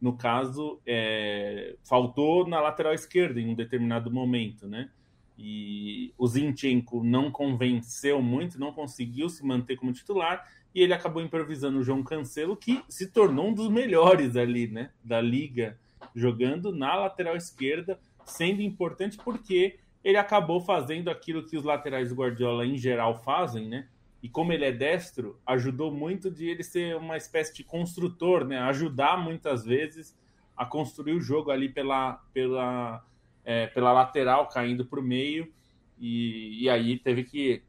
No caso, é, faltou na lateral esquerda em um determinado momento, né? E o Zinchenko não convenceu muito, não conseguiu se manter como titular e ele acabou improvisando o João Cancelo, que se tornou um dos melhores ali, né? Da liga, jogando na lateral esquerda, sendo importante porque ele acabou fazendo aquilo que os laterais do Guardiola em geral fazem, né? E como ele é destro, ajudou muito de ele ser uma espécie de construtor, né? Ajudar muitas vezes a construir o jogo ali pela, pela, é, pela lateral, caindo para o meio. E, e aí teve que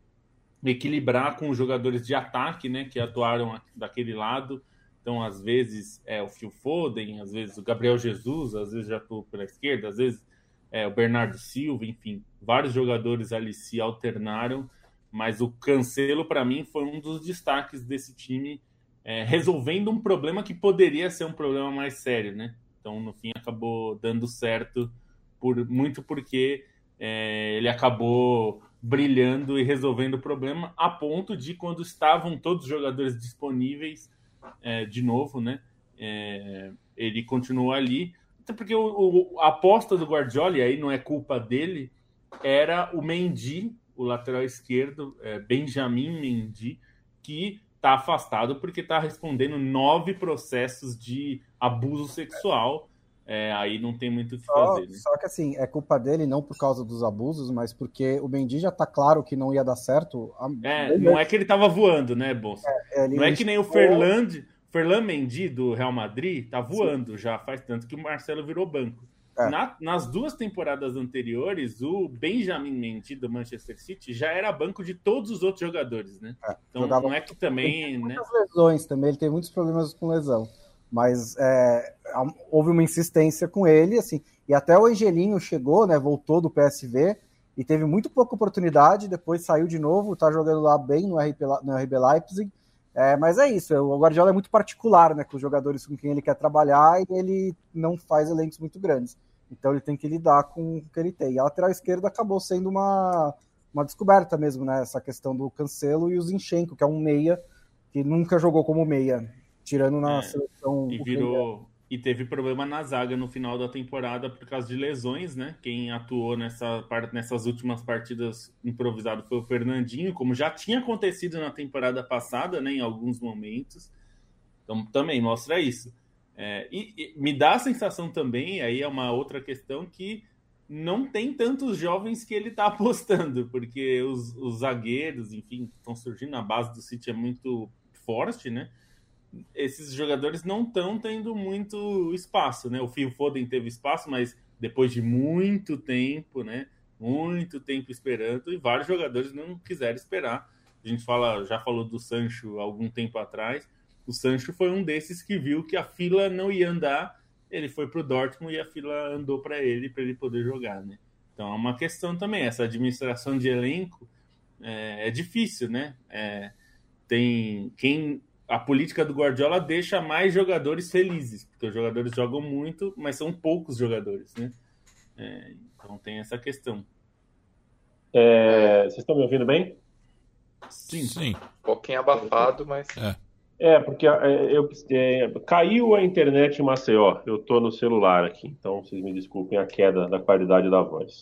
equilibrar com os jogadores de ataque, né? Que atuaram daquele lado. Então, às vezes é o Phil Foden, às vezes o Gabriel Jesus, às vezes já estou pela esquerda, às vezes é, o Bernardo Silva, enfim, vários jogadores ali se alternaram, mas o Cancelo, para mim, foi um dos destaques desse time, é, resolvendo um problema que poderia ser um problema mais sério, né? Então, no fim, acabou dando certo, por muito porque é, ele acabou brilhando e resolvendo o problema, a ponto de, quando estavam todos os jogadores disponíveis, é, de novo, né? É, ele continuou ali até porque o, o, a aposta do Guardiola, e aí não é culpa dele, era o Mendy, o lateral esquerdo, é, Benjamin Mendy, que está afastado porque está respondendo nove processos de abuso sexual. É, aí não tem muito o que só, fazer. Né? Só que assim, é culpa dele não por causa dos abusos, mas porque o Mendy já está claro que não ia dar certo. É, não é que ele estava voando, né, Bolsa? É, não é que nem o Fernandes Ferlan Mendy do Real Madrid tá voando Sim. já faz tanto que o Marcelo virou banco. É. Na, nas duas temporadas anteriores, o Benjamin Mendy do Manchester City já era banco de todos os outros jogadores, né? É, então não é que também. Né? Muitas lesões também, ele tem muitos problemas com lesão. Mas é, houve uma insistência com ele, assim, e até o Angelinho chegou, né? Voltou do PSV e teve muito pouca oportunidade, depois saiu de novo, tá jogando lá bem no RB, no RB Leipzig. É, mas é isso, o Guardiola é muito particular né, com os jogadores com quem ele quer trabalhar e ele não faz elencos muito grandes. Então ele tem que lidar com o que ele tem. E a lateral esquerda acabou sendo uma, uma descoberta mesmo, né? Essa questão do Cancelo e o Zinchenko, que é um meia que nunca jogou como meia, tirando na é, seleção. E virou, e teve problema na zaga no final da temporada por causa de lesões, né? Quem atuou nessa, nessas últimas partidas improvisado foi o Fernandinho, como já tinha acontecido na temporada passada, né? Em alguns momentos. Então também mostra isso. É, e, e, me dá a sensação também, aí é uma outra questão, que não tem tantos jovens que ele está apostando, porque os, os zagueiros, enfim, estão surgindo, a base do City é muito forte, né? Esses jogadores não estão tendo muito espaço, né? O Phil Foden teve espaço, mas depois de muito tempo, né? Muito tempo esperando, e vários jogadores não quiseram esperar. A gente fala, já falou do Sancho algum tempo atrás. O Sancho foi um desses que viu que a fila não ia andar, ele foi para o Dortmund e a fila andou para ele, para ele poder jogar, né? Então é uma questão também, essa administração de elenco é, é difícil, né? É, tem quem a política do Guardiola deixa mais jogadores felizes, porque os jogadores jogam muito, mas são poucos jogadores, né? É, então tem essa questão. É, vocês estão me ouvindo bem? Sim. Sim. Um pouquinho abafado, mas. É, é porque é, eu, é, caiu a internet em Maceió. Eu estou no celular aqui, então vocês me desculpem a queda da qualidade da voz.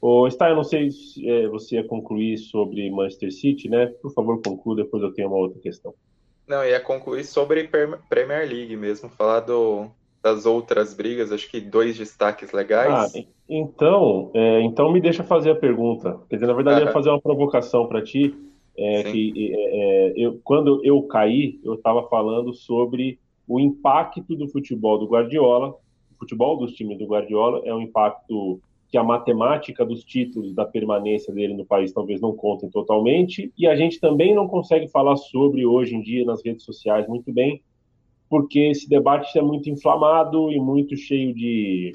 Ô, Está, eu não sei se é, você ia concluir sobre Manchester City, né? Por favor, conclua, depois eu tenho uma outra questão. Não, ia concluir sobre Premier League mesmo, falar do, das outras brigas, acho que dois destaques legais. Ah, então, é, então me deixa fazer a pergunta. Quer dizer, na verdade, eu ia fazer uma provocação para ti. É, que é, é, eu, quando eu caí, eu estava falando sobre o impacto do futebol do Guardiola. O futebol dos times do Guardiola é um impacto que a matemática dos títulos da permanência dele no país talvez não contem totalmente, e a gente também não consegue falar sobre hoje em dia nas redes sociais muito bem, porque esse debate é muito inflamado e muito cheio de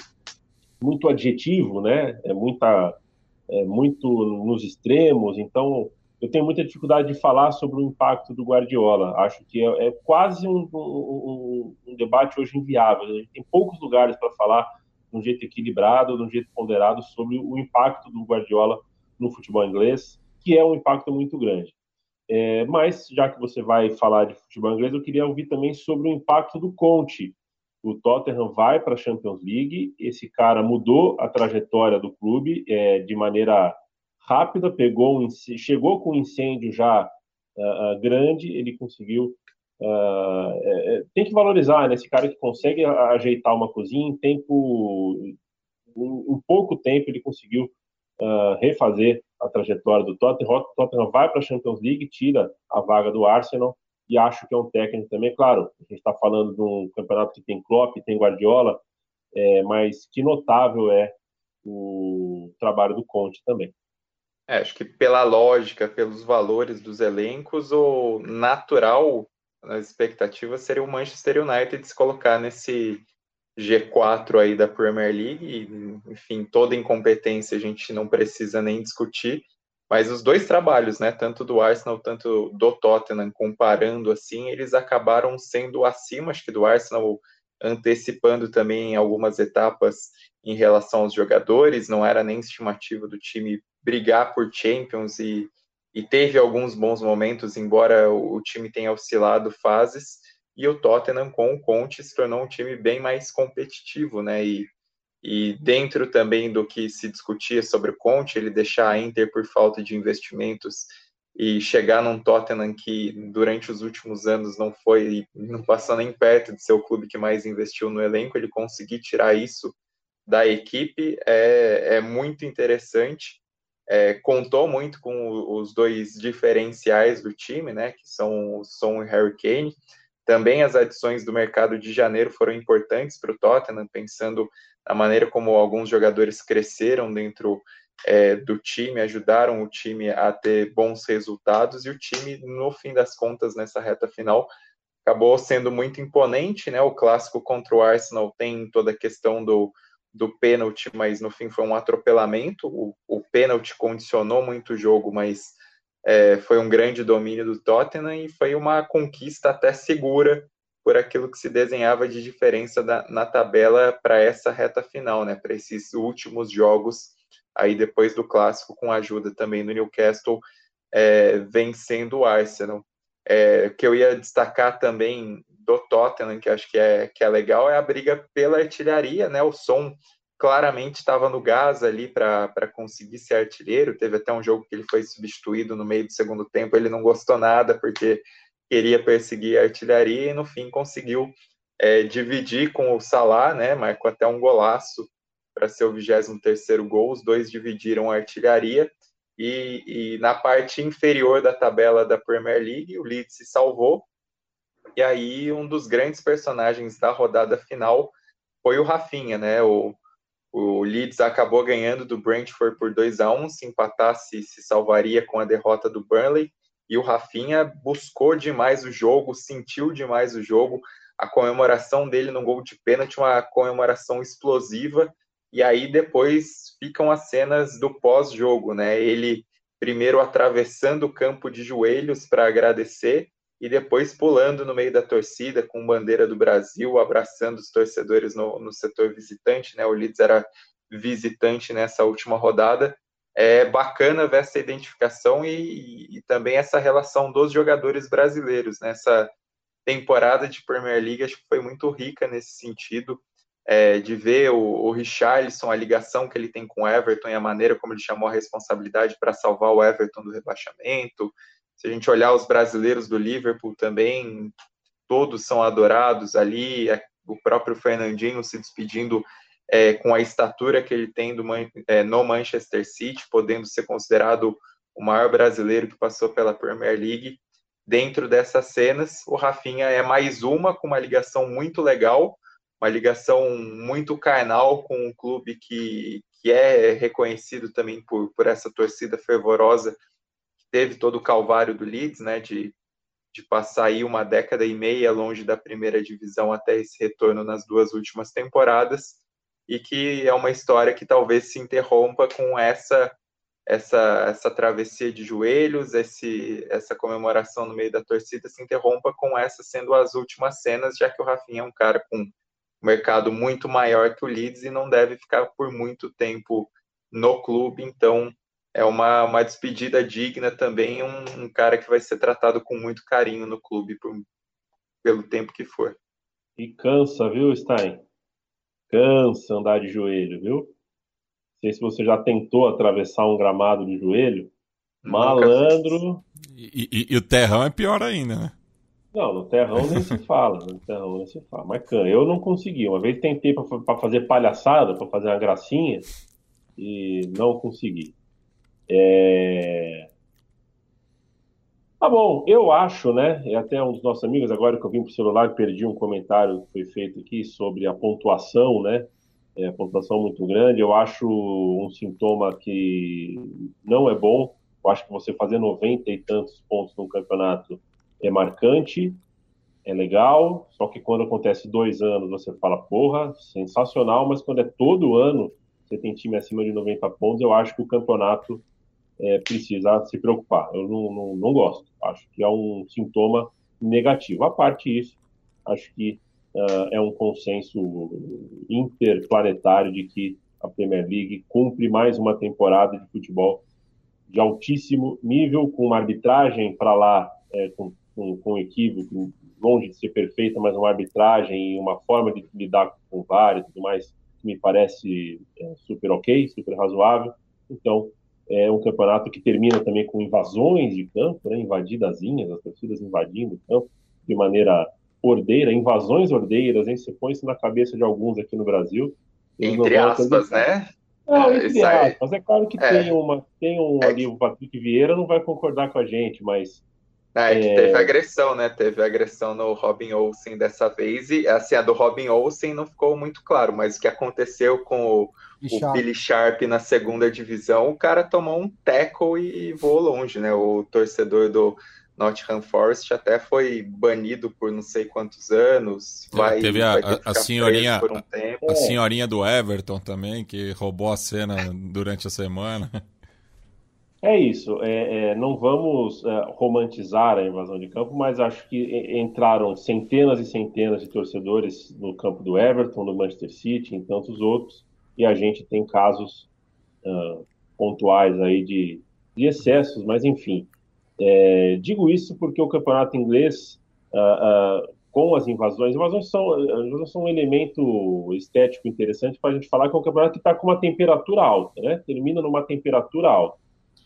muito adjetivo, né? É muita é muito nos extremos, então eu tenho muita dificuldade de falar sobre o impacto do Guardiola. Acho que é, é quase um, um, um, debate hoje inviável. Tem poucos lugares para falar de um jeito equilibrado, de um jeito ponderado sobre o impacto do Guardiola no futebol inglês, que é um impacto muito grande. É, mas, já que você vai falar de futebol inglês, eu queria ouvir também sobre o impacto do Conte. O Tottenham vai para a Champions League, esse cara mudou a trajetória do clube é, de maneira rápida, pegou um, chegou com um incêndio já uh, grande, ele conseguiu Uh, é, tem que valorizar né, esse cara que consegue ajeitar uma cozinha em tempo, em, em pouco tempo ele conseguiu uh, refazer a trajetória do Tottenham. Tottenham vai para a Champions League, tira a vaga do Arsenal e acho que é um técnico também. Claro, a gente está falando de um campeonato que tem Klopp, tem Guardiola, é, mas que notável é o trabalho do Conte também. É, acho que pela lógica, pelos valores dos elencos, o natural as expectativas seria o Manchester United se colocar nesse G4 aí da Premier League, e, enfim, toda incompetência a gente não precisa nem discutir, mas os dois trabalhos, né, tanto do Arsenal, tanto do Tottenham, comparando assim, eles acabaram sendo acima, acho que do Arsenal, antecipando também algumas etapas em relação aos jogadores, não era nem estimativa do time brigar por Champions e e teve alguns bons momentos, embora o, time tenha oscilado fases, e o Tottenham com o Conte se tornou um time bem mais competitivo, né? E, e dentro também do que se discutia sobre o Conte, ele deixar a Inter por falta de investimentos e chegar num Tottenham que durante os últimos anos não foi, não passou nem perto de ser o clube que mais investiu no elenco, ele conseguir tirar isso da equipe é, é muito interessante é, contou muito com os dois diferenciais do time, né, que são o Son e Harry Kane. Também as adições do mercado de janeiro foram importantes para o Tottenham, pensando na maneira como alguns jogadores cresceram dentro é, do time, ajudaram o time a ter bons resultados e o time, no fim das contas, nessa reta final, acabou sendo muito imponente, né? O clássico contra o Arsenal tem toda a questão do, do pênalti, mas no fim foi um atropelamento. O, o pênalti condicionou muito o jogo, mas é, foi um grande domínio do Tottenham e foi uma conquista até segura por aquilo que se desenhava de diferença da, na tabela para essa reta final, né? Para esses últimos jogos aí depois do clássico, com a ajuda também do Newcastle, é, vencendo o Arsenal. É, que eu ia destacar também do Tottenham, que acho que é, que é legal, é a briga pela artilharia, né? O som claramente estava no gás ali para conseguir ser artilheiro. Teve até um jogo que ele foi substituído no meio do segundo tempo, ele não gostou nada porque queria perseguir a artilharia e no fim conseguiu é, dividir com o Salah, né? Marcou até um golaço para ser o 23 gol. Os dois dividiram a artilharia. E, e, na parte inferior da tabela da Premier League, o Leeds se salvou. E aí, um dos grandes personagens da rodada final foi o Rafinha, né? O, o Leeds acabou ganhando do Brentford por 2 a 1 se empatasse, se salvaria com a derrota do Burnley. E o Rafinha buscou demais o jogo, sentiu demais o jogo. A comemoração dele no gol de pênalti, uma comemoração explosiva e aí depois ficam as cenas do pós-jogo, né? Ele primeiro atravessando o campo de joelhos para agradecer e depois pulando no meio da torcida com bandeira do Brasil, abraçando os torcedores no, no setor visitante, né? O Leeds era visitante nessa última rodada. É bacana ver essa identificação e, e também essa relação dos jogadores brasileiros nessa temporada de Premier League. Acho que foi muito rica nesse sentido é, de ver o, o Richarlison, a ligação que ele tem com o Everton e a maneira como ele chamou a responsabilidade para salvar o Everton do rebaixamento. Se a gente olhar os brasileiros do Liverpool também, todos são adorados ali, é, o próprio Fernandinho se despedindo é, com a estatura que ele tem do, é, no Manchester City, podendo ser considerado o maior brasileiro que passou pela Premier League. Dentro dessas cenas, o Rafinha é mais uma com uma ligação muito legal, uma ligação muito carnal com um clube que, que é reconhecido também por, por essa torcida fervorosa teve todo o calvário do Leeds, né, de, de passar aí uma década e meia longe da primeira divisão até esse retorno nas duas últimas temporadas, e que é uma história que talvez se interrompa com essa essa, essa travessia de joelhos, esse, essa comemoração no meio da torcida se interrompa com essa sendo as últimas cenas, já que o Rafinha é um cara com mercado muito maior que o Leeds e não deve ficar por muito tempo no clube, então é uma, uma despedida digna também, um, um cara que vai ser tratado com muito carinho no clube por, pelo tempo que for. E cansa, viu, Stein? Cansa andar de joelho, viu? Não sei se você já tentou atravessar um gramado de joelho. Malandro. E, e, e, o terrão é pior ainda, né? Não, no terrão nem se fala. No terrão nem se fala. Mas eu não consegui. Uma vez tentei para fazer palhaçada, para fazer uma gracinha, e não consegui. É... Tá bom, eu acho, né? E até um dos nossos amigos, agora que eu vim pro celular, perdi um comentário que foi feito aqui sobre a pontuação, né? É, pontuação muito grande. Eu acho um sintoma que não é bom. Eu acho que você fazer 90 e tantos pontos num campeonato é marcante, é legal, só que quando acontece dois anos você fala, porra, sensacional, mas quando é todo ano você tem time acima de 90 pontos, eu acho que o campeonato é, precisa se preocupar. Eu não, não, não, gosto, acho que é um sintoma negativo. A parte disso, acho que uh, é um consenso interplanetário de que a Premier League cumpre mais uma temporada de futebol de altíssimo nível, com uma arbitragem para lá, é, com com, com equívoco, longe de ser perfeita, mas uma arbitragem e uma forma de lidar com o VAR e tudo mais que me parece é, super ok, super razoável. Então, é um campeonato que termina também com invasões de campo, né, invadidazinhas, as torcidas invadindo o campo de maneira ordeira, invasões ordeiras, hein? Você põe isso na cabeça de alguns aqui no Brasil. Entre aspas, né? Não, é, entre aspas. É claro que é. tem, uma, tem um é. ali, o Patrick Vieira não vai concordar com a gente, mas é, que teve agressão, né? Teve agressão no Robin Olsen dessa vez, e assim, a do Robin Olsen não ficou muito claro, mas o que aconteceu com o, o Billy Sharp na segunda divisão, o cara tomou um tackle e voou longe, né? O torcedor do Nottingham Forest até foi banido por não sei quantos anos. É, vai, Teve a, a, a senhorinha, um a senhorinha do Everton também, que roubou a cena durante a semana. É isso. É, é, não vamos é, romantizar a invasão de campo, mas acho que entraram centenas e centenas de torcedores no campo do Everton, no Manchester City, em tantos outros, e a gente tem casos uh, pontuais aí de, de, excessos, mas enfim. É, digo isso porque o campeonato inglês, uh, uh, com as invasões, invasões são, invasões são um elemento estético interessante para a gente falar que é um campeonato que está com uma temperatura alta, né? termina numa temperatura alta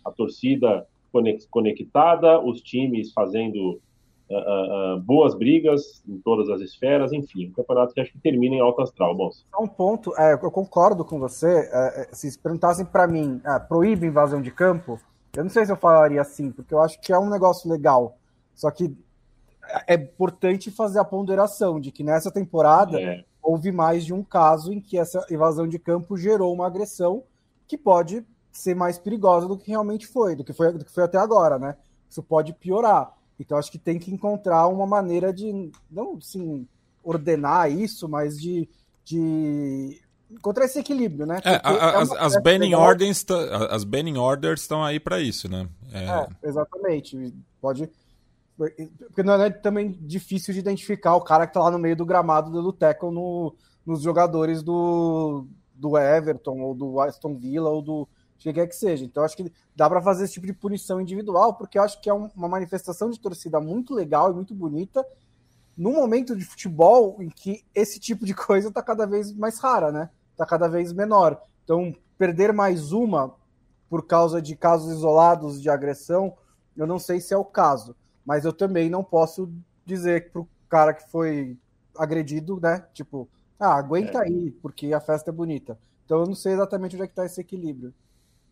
a torcida conectada, os times fazendo uh, uh, boas brigas em todas as esferas, enfim, um campeonato que acho que termina em alto astral, moço. Um ponto, é, eu concordo com você, é, se perguntassem para mim, ah, proíbe invasão de campo, eu não sei se eu falaria assim, porque eu acho que é um negócio legal, só que é importante fazer a ponderação de que nessa temporada é. houve mais de um caso em que essa invasão de campo gerou uma agressão que pode ser mais perigosa do que realmente foi, do que foi, do que foi até agora, né? Isso pode piorar. Então acho que tem que encontrar uma maneira de não assim ordenar isso, mas de, de encontrar esse equilíbrio, né? É, a, a, é as, as banning orders, as banning orders estão aí para isso, né? É... é... exatamente. Pode porque não é também difícil de identificar o cara que tá lá no meio do gramado do tackle no, nos jogadores do, do Everton ou do Aston Villa ou do que quer que seja. Então, acho que dá para fazer esse tipo de punição individual, porque eu acho que é uma manifestação de torcida muito legal e muito bonita, num momento de futebol em que esse tipo de coisa está cada vez mais rara, né? Está cada vez menor. Então, perder mais uma por causa de casos isolados de agressão, eu não sei se é o caso. Mas eu também não posso dizer para o cara que foi agredido, né? Tipo, ah, aguenta é. aí, porque a festa é bonita. Então eu não sei exatamente onde é que está esse equilíbrio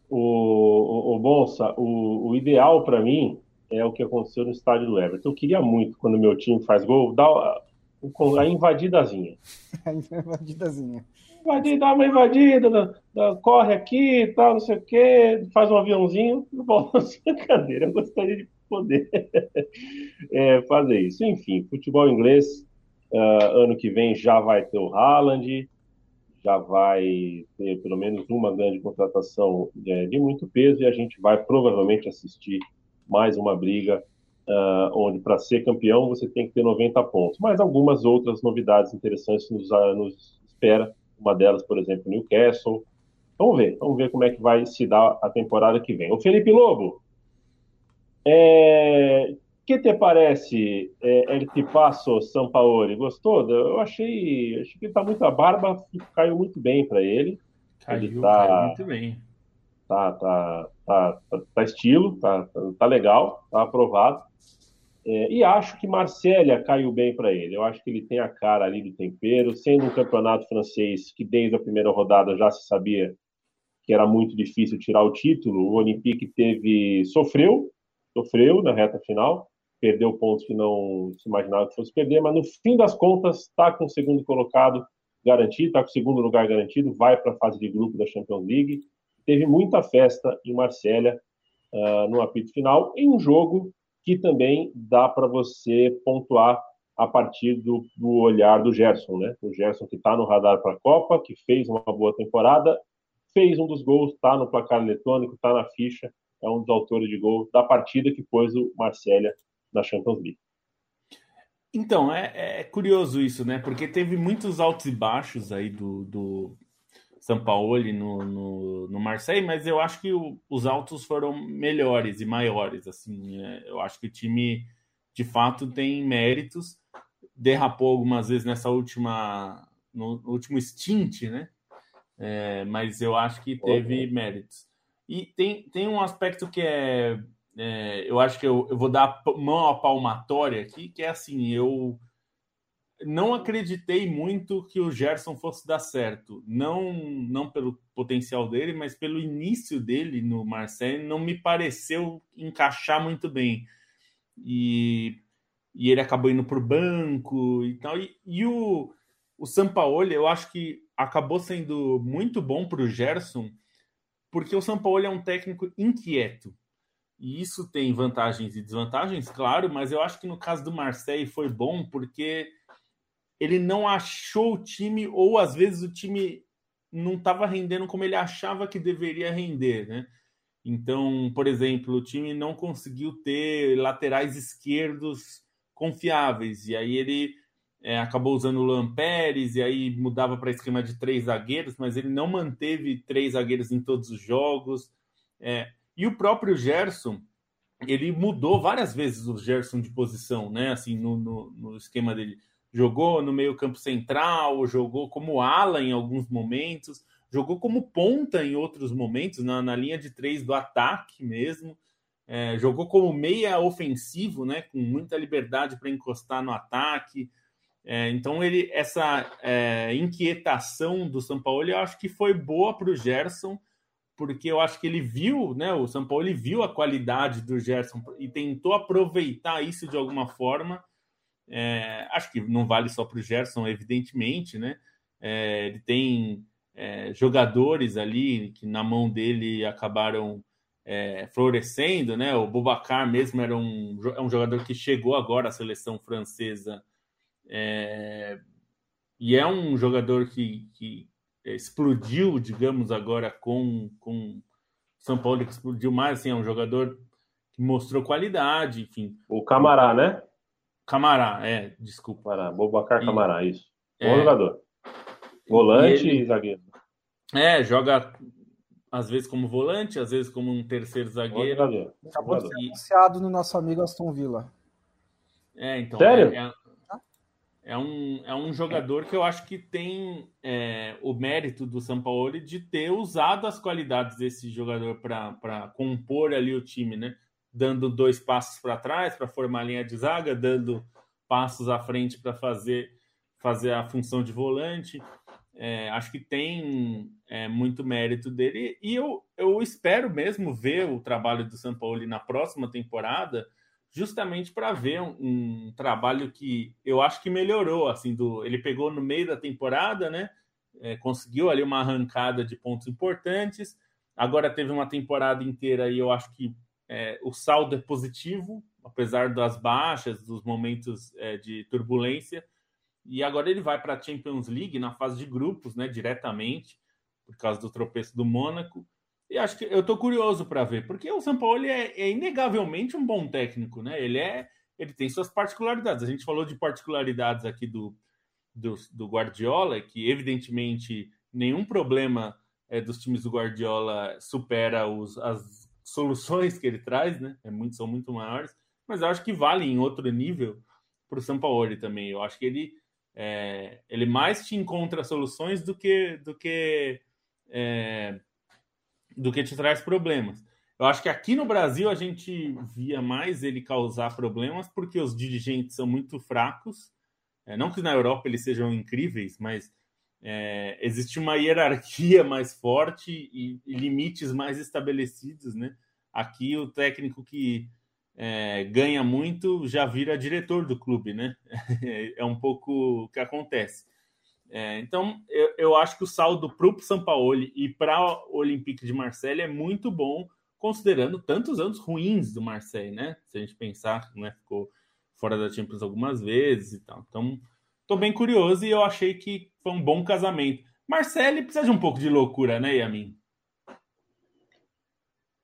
o, o, o Bonsa, o, o ideal para mim é o que aconteceu no estádio do Everton. Eu queria muito, quando meu time faz gol, dar a, invadidazinha. a invadidazinha. Invadir, dá uma invadida, dá, dá, corre aqui tal, não sei o quê, faz um aviãozinho. Nossa, brincadeira, eu gostaria de poder é, fazer isso. Enfim, futebol inglês, uh, ano que vem já vai ter o Haaland, já vai ter pelo menos uma grande contratação de, de muito peso e a gente vai provavelmente assistir mais uma briga uh, onde para ser campeão você tem que ter 90 pontos. Mas algumas outras novidades interessantes nos, uh, nos espera. Uma delas, por exemplo, Newcastle. Vamos ver, vamos ver como é que vai se dar a temporada que vem. O Felipe Lobo, é, que te parece é, El Tipasso Sampaoli? Gostou? Eu achei, achei que ele tá muito a barba, caiu muito bem para ele. Caiu, ele tá, caiu muito bem. Tá, tá, tá, tá, tá estilo, tá, tá, legal, tá aprovado. É, e acho que Marsella caiu bem para ele. Eu acho que ele tem a cara ali do tempero, sendo um campeonato francês que desde a primeira rodada já se sabia que era muito difícil tirar o título. O Olympique teve sofreu, sofreu na reta final, perdeu pontos que não se imaginava que fosse perder, mas no fim das contas está com o segundo colocado garantido, está com o segundo lugar garantido, vai para a fase de grupo da Champions League. Teve muita festa em Marsella uh, no apito final, em um jogo que também dá para você pontuar a partir do, do, olhar do Gerson, né? O Gerson que está no radar para a Copa, que fez uma boa temporada, fez um dos gols, está no placar eletrônico, está na ficha, é um dos autores de gol da partida que pôs o Marsella da Champions League. Então, é, é, curioso isso, né? Porque teve muitos altos e baixos aí do, do Sampaoli no, no, no Marseille, mas eu acho que o, os altos foram melhores e maiores. Assim, é, eu acho que o time, de fato, tem méritos. Derrapou algumas vezes nessa última, no, no último stint, né? É, mas eu acho que teve méritos. E tem, tem um aspecto que é é, eu acho que eu, eu vou dar mão à palmatória aqui, que é assim, eu não acreditei muito que o Gerson fosse dar certo. Não, não pelo potencial dele, mas pelo início dele no Marseille, não me pareceu encaixar muito bem. e, e ele acabou indo para o banco e tal. E, e o, o Sampaoli, eu acho que acabou sendo muito bom para o Gerson, porque o Sampaoli é um técnico inquieto. E isso tem vantagens e desvantagens, claro, mas eu acho que no caso do Marseille foi bom porque ele não achou o time, ou às vezes o time não estava rendendo como ele achava que deveria render, né? Então, por exemplo, o time não conseguiu ter laterais esquerdos confiáveis, e aí ele é, acabou usando o Luan e aí mudava para esquema de três zagueiros, mas ele não manteve três zagueiros em todos os jogos. É, e o próprio Gerson, ele mudou várias vezes o Gerson de posição, né? Assim, no, no, no esquema dele. Jogou no meio-campo central, jogou como ala em alguns momentos, jogou como ponta em outros momentos, na, na linha de três do ataque mesmo. É, jogou como meia ofensivo, né? Com muita liberdade para encostar no ataque. É, então, ele essa é, inquietação do São Paulo, eu acho que foi boa para o Gerson, porque eu acho que ele viu, né? O São Paulo ele viu a qualidade do Gerson e tentou aproveitar isso de alguma forma. É, acho que não vale só para o Gerson, evidentemente, né? É, ele tem é, jogadores ali que na mão dele acabaram é, florescendo, né? O Bobacar mesmo era um, é um jogador que chegou agora à seleção francesa é, e é um jogador que, que explodiu, digamos, agora com, com São Paulo, que explodiu mais, assim, é um jogador que mostrou qualidade, enfim. O Camará, né? Camará, é, desculpa. Camará, Bobacar e, Camará, isso. Bom é, jogador. Volante e, ele, e zagueiro. É, joga às vezes como volante, às vezes como um terceiro zagueiro. Acabou de ser anunciado no nosso amigo Aston Villa. É, então. Sério? É, é um, é um jogador que eu acho que tem é, o mérito do São Paulo de ter usado as qualidades desse jogador para compor ali o time, né? Dando dois passos para trás para formar a linha de zaga, dando passos à frente para fazer, fazer a função de volante. É, acho que tem é, muito mérito dele e eu, eu espero mesmo ver o trabalho do São Paulo na próxima temporada justamente para ver um, um, trabalho que eu acho que melhorou. Assim, do, ele pegou no meio da temporada, né? É, conseguiu ali uma arrancada de pontos importantes. Agora teve uma temporada inteira e eu acho que é, o saldo é positivo, apesar das baixas, dos momentos é, de turbulência. E agora ele vai para a Champions League na fase de grupos, né? Diretamente, por causa do tropeço do Mônaco. E acho que eu estou curioso para ver, porque o São Paulo é, é, inegavelmente um bom técnico, né? Ele é, ele tem suas particularidades. A gente falou de particularidades aqui do, do, do Guardiola, que evidentemente nenhum problema é, dos times do Guardiola supera os, as soluções que ele traz, né? É muito, são muito maiores, mas eu acho que vale em outro nível para o São Paulo também. Eu acho que ele, é, ele mais te encontra soluções do que do que é, do que te traz problemas. Eu acho que aqui no Brasil a gente via mais ele causar problemas porque os dirigentes são muito fracos. É, não que na Europa eles sejam incríveis, mas é, existe uma hierarquia mais forte e, e, limites mais estabelecidos, né? Aqui o técnico que é, ganha muito já vira diretor do clube, né? É um pouco o que acontece. É, então, eu, eu, acho que o saldo para o São Paulo e para o Olympique de Marseille é muito bom, considerando tantos anos ruins do Marseille, né? Se a gente pensar, né? Ficou fora da Champions algumas vezes e tal. Então, estou bem curioso e eu achei que foi um bom casamento. Marseille precisa de um pouco de loucura, né, Yamin?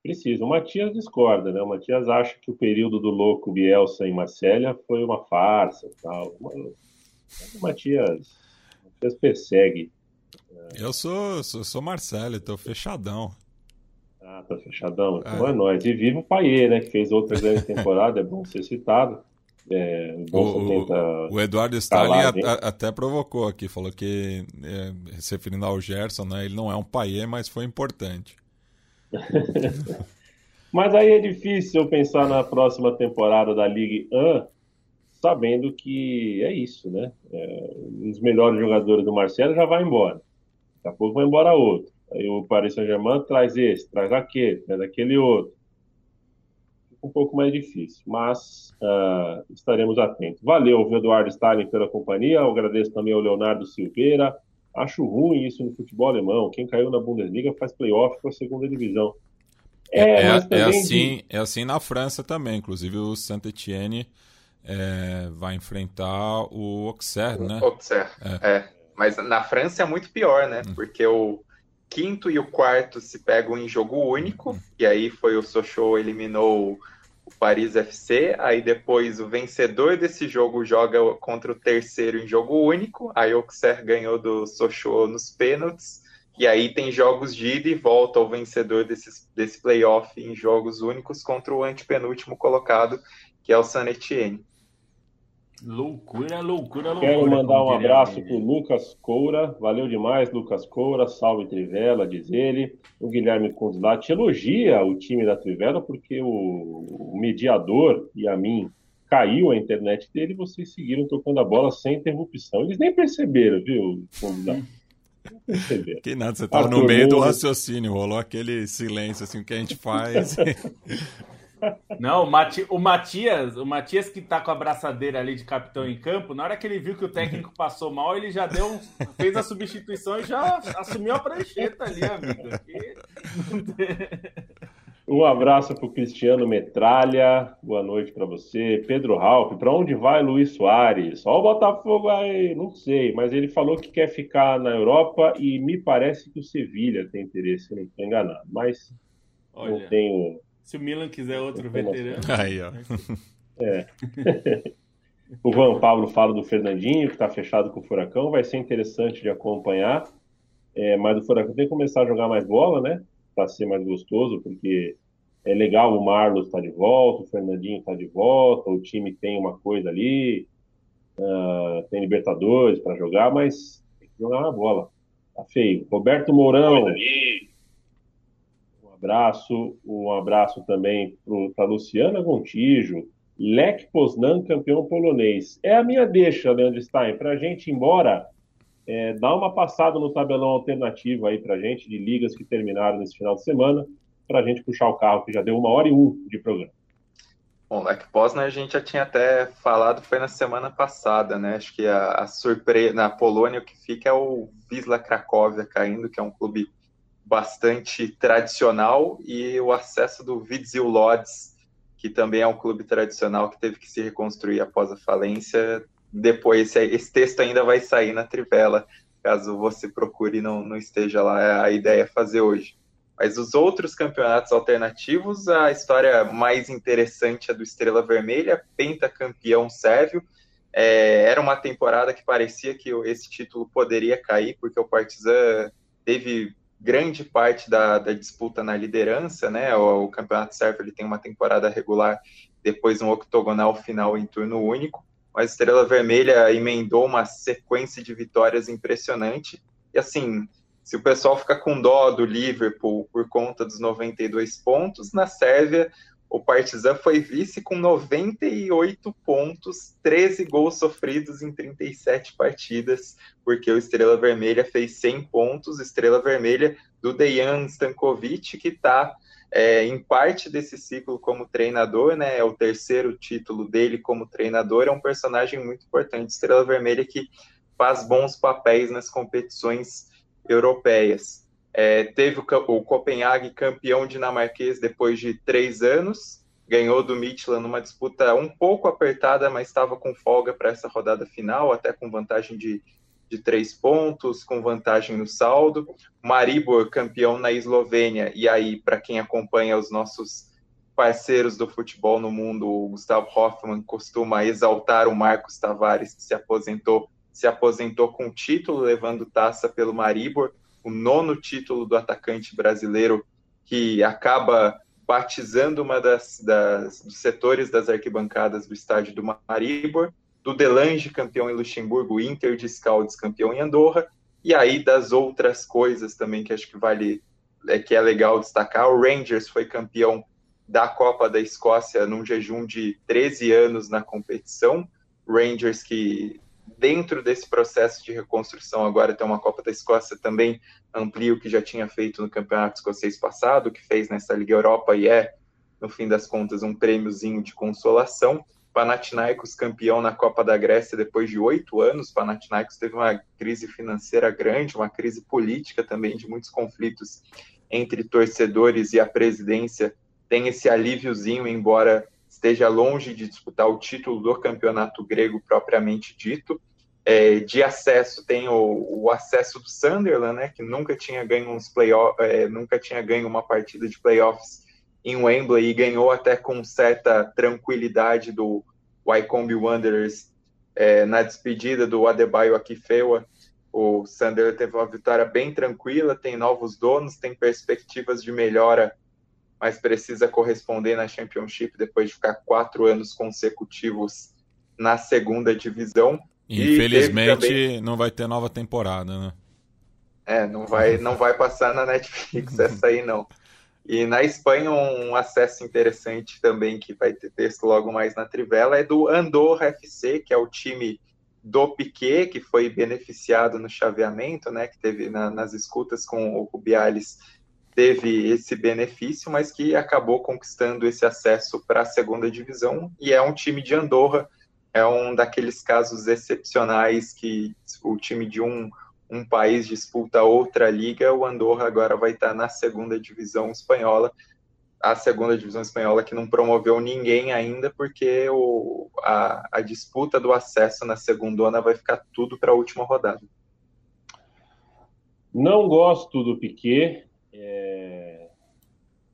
Precisa. O Matias discorda, né? O Matias acha que o período do louco Bielsa em Marselha foi uma farsa tal. O Matias vocês perseguem. Eu sou, sou, sou Marcelo, tô fechadão. Ah, tá fechadão. Então é, é nóis. E viva o Paiê, né? Que fez outra grande temporada, é bom ser citado. É, o, o, Eduardo Stalin a, até provocou aqui, falou que, é, se referindo ao Gerson, né, ele não é um paiê, mas foi importante. mas aí é difícil eu pensar na próxima temporada da Ligue 1 sabendo que é isso, né? É, um dos melhores jogadores do Marcelo já vai embora. Daqui a pouco vai embora outro. Aí o Paris Saint-Germain traz esse, traz aquele, traz aquele outro. um pouco mais difícil, mas uh, estaremos atentos. Valeu, Eduardo Stalin, pela companhia. Eu agradeço também ao Leonardo Silveira. Acho ruim isso no futebol alemão. Quem caiu na Bundesliga faz playoff com a segunda divisão. É, é, é, é assim, de... é assim na França também. Inclusive o Saint-Etienne é, vai enfrentar o Auxerre, né? Auxerre, é. é. Mas na França é muito pior, né? Hum. Porque o quinto e o quarto se pegam em jogo único, hum. e aí foi o Sochaux eliminou o Paris FC, aí depois o vencedor desse jogo joga contra o terceiro em jogo único, aí o Auxerre ganhou do Sochaux nos pênaltis, e aí tem jogos de ida e volta ao vencedor desse, desse playoff em jogos únicos contra o antepenúltimo colocado, que é o San Etienne. Loucura, loucura, loucura. Quero mandar um abraço para o Lucas Coura. Valeu demais, Lucas Coura. Salve Trivela, diz ele. O Guilherme Conzlati elogia o time da Trivela porque o, o mediador e a mim caiu a internet dele e vocês seguiram tocando a bola sem interrupção. Eles nem perceberam, viu, Conzlati? Que nada, você estava no meio do raciocínio, rolou aquele silêncio assim que a gente faz. Não, o, Mati, o Matias, o Matias que tá com a braçadeira ali de capitão em campo, na hora que ele viu que o técnico passou mal, ele já deu, fez a substituição e já assumiu a prancheta ali, amigo. Um abraço para o Cristiano Metralha, boa noite para você. Pedro Ralph, para onde vai Luiz Soares? Ó o Botafogo aí, não sei, mas ele falou que quer ficar na Europa e me parece que o Sevilha tem interesse, se não estou enganado. Mas Olha. não tenho se o Milan quiser outro veterano. Aí, ó. É. o Van Pablo fala do Fernandinho, que está fechado com o Furacão. Vai ser interessante de acompanhar. É, mas o Furacão tem que começar a jogar mais bola, né? Para ser mais gostoso, porque é legal o Marlos está de volta, o Fernandinho está de volta, o time tem uma coisa ali, uh, tem Libertadores para jogar, mas tem que jogar uma bola. Tá feio. Roberto Mourão abraço, um abraço também para Luciana Gontijo, Lech Poznan, campeão polonês. É a minha deixa, Leandro Stein, para a gente ir embora, é, dar uma passada no tabelão alternativo aí para gente, de ligas que terminaram nesse final de semana, para a gente puxar o carro, que já deu uma hora e um de programa. Bom, Lech Poznan a gente já tinha até falado, foi na semana passada, né? Acho que a, a surpresa na Polônia o que fica é o Wisla Cracóvia caindo, que é um clube bastante tradicional, e o acesso do Vidzil Lodz, que também é um clube tradicional que teve que se reconstruir após a falência. Depois, esse texto ainda vai sair na Trivela, caso você procure e não, não esteja lá, é a ideia é fazer hoje. Mas os outros campeonatos alternativos, a história mais interessante é do Estrela Vermelha, pentacampeão sérvio. É, era uma temporada que parecia que esse título poderia cair, porque o Partizan teve grande parte da, da disputa na liderança, né? O, o Campeonato Sérvio ele tem uma temporada regular, depois um octogonal final em turno único. Mas Estrela Vermelha emendou uma sequência de vitórias impressionante. E assim, se o pessoal fica com dó do Liverpool por conta dos 92 pontos, na Sérvia o Partizan foi vice com 98 pontos, 13 gols sofridos em 37 partidas, porque o Estrela Vermelha fez 100 pontos. Estrela Vermelha do Dejan Stankovic, que está é, em parte desse ciclo como treinador, né? É o terceiro título dele como treinador. É um personagem muito importante. Estrela Vermelha que faz bons papéis nas competições europeias. É, teve o, o Copenhague campeão dinamarquês depois de três anos, ganhou do Midtjylland numa disputa um pouco apertada, mas estava com folga para essa rodada final, até com vantagem de, de três pontos, com vantagem no saldo. Maribor campeão na Eslovênia, e aí, para quem acompanha os nossos parceiros do futebol no mundo, o Gustavo Hoffmann costuma exaltar o Marcos Tavares, que se aposentou, se aposentou com título, levando taça pelo Maribor o nono título do atacante brasileiro que acaba batizando uma das, das dos setores das arquibancadas do estádio do Maribor, do Delange campeão em Luxemburgo, Inter de Scaldes campeão em Andorra, e aí das outras coisas também que acho que vale é que é legal destacar, o Rangers foi campeão da Copa da Escócia num jejum de 13 anos na competição. Rangers que dentro desse processo de reconstrução, agora tem uma Copa da Escócia também amplia o que já tinha feito no Campeonato Escocês passado, que fez nessa Liga Europa e é no fim das contas, um prêmiozinho de consolação. Panathinaikos campeão na Copa da Grécia depois de oito anos. Panathinaikos teve uma crise financeira grande, uma crise política também de muitos conflitos entre torcedores e a presidência. Tem esse alíviozinho, embora esteja longe de disputar o título do campeonato grego propriamente dito. É, de acesso tem o, o, acesso do Sunderland, né, que nunca tinha ganho uns é, nunca tinha ganho uma partida de playoffs em Wembley e ganhou até com certa tranquilidade do Wycombe Wanderers é, na despedida do Adebayo Akifewa. O Sunderland teve uma vitória bem tranquila, tem novos donos, tem perspectivas de melhora, mas precisa corresponder na Championship depois de ficar quatro anos consecutivos na segunda divisão. Infelizmente também... não vai ter nova temporada, né? É, não vai, não vai passar na Netflix essa aí não. E na Espanha, um acesso interessante também que vai ter texto logo mais na Trivela é do Andorra FC, que é o time do Piquet, que foi beneficiado no chaveamento, né, que teve na, nas escutas com o Rubiales, teve esse benefício, mas que acabou conquistando esse acesso para a segunda divisão, e é um time de Andorra, é um daqueles casos excepcionais que o time de um um país disputa outra liga, o Andorra agora vai estar na segunda divisão espanhola, a segunda divisão espanhola que não promoveu ninguém ainda, porque o, a, a disputa do acesso na segunda vai ficar tudo para a última rodada. Não gosto do Piquet, é...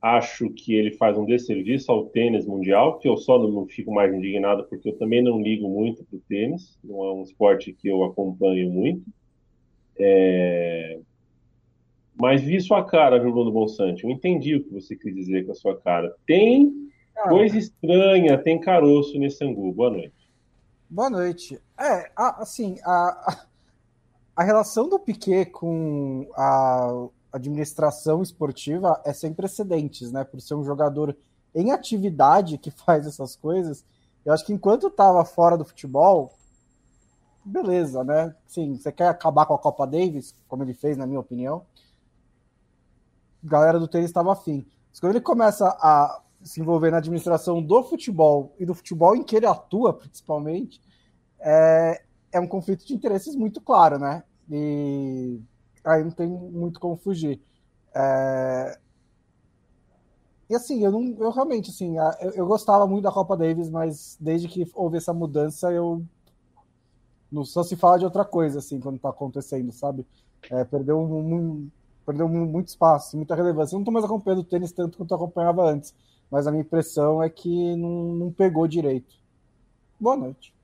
acho que ele faz um desserviço ao tênis mundial, que eu só não fico mais indignado porque eu também não ligo muito para o tênis, não é um esporte que eu acompanho muito. É... Mas vi sua cara, viu, Bruno Bonsante? Eu entendi o que você quis dizer com a sua cara. Tem ah, coisa estranha, tem caroço nesse angu. Boa noite. Boa noite. É, assim, a, a relação do Piquet com a administração esportiva é sem precedentes, né? Por ser um jogador em atividade que faz essas coisas. Eu acho que enquanto estava fora do futebol, beleza, né? Sim, você quer acabar com a Copa Davis, como ele fez, na minha opinião. A galera do tênis estava afim. Mas quando ele começa a se envolver na administração do futebol e do futebol em que ele atua, principalmente, é, é um conflito de interesses muito claro, né? E aí não tem muito como fugir. É... E assim, eu, não, eu realmente, assim, eu, eu gostava muito da Copa Davis, mas desde que houve essa mudança, eu não só se fala de outra coisa, assim, quando tá acontecendo, sabe? É, perdeu, um, perdeu muito espaço, muita relevância. Eu não tô mais acompanhando o tênis tanto quanto eu acompanhava antes, mas a minha impressão é que não, não pegou direito. Boa noite.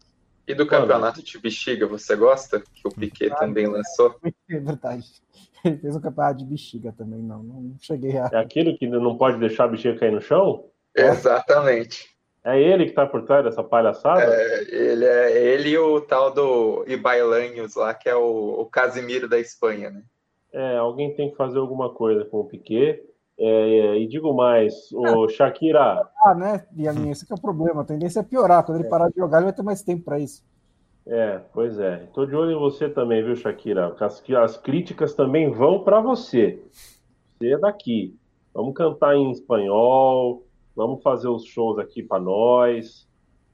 E do campeonato de bexiga, você gosta? Que o Piquet ah, também lançou? É verdade. Ele fez um campeonato de bexiga também, não. Não cheguei a. É aquilo que não pode deixar a bexiga cair no chão? Exatamente. É ele que tá por trás dessa palhaçada? É, ele é ele e o tal do Ibailanhos lá, que é o, o Casimiro da Espanha, né? É, alguém tem que fazer alguma coisa com o Piquet. É, e digo mais, o Shakira. Ah, né, e a minha, esse é o problema. A tendência é piorar. Quando ele é. parar de jogar, ele vai ter mais tempo para isso. É, pois é. Estou de olho em você também, viu, Shakira? As, as críticas também vão para você. Você é daqui. Vamos cantar em espanhol, vamos fazer os shows aqui para nós.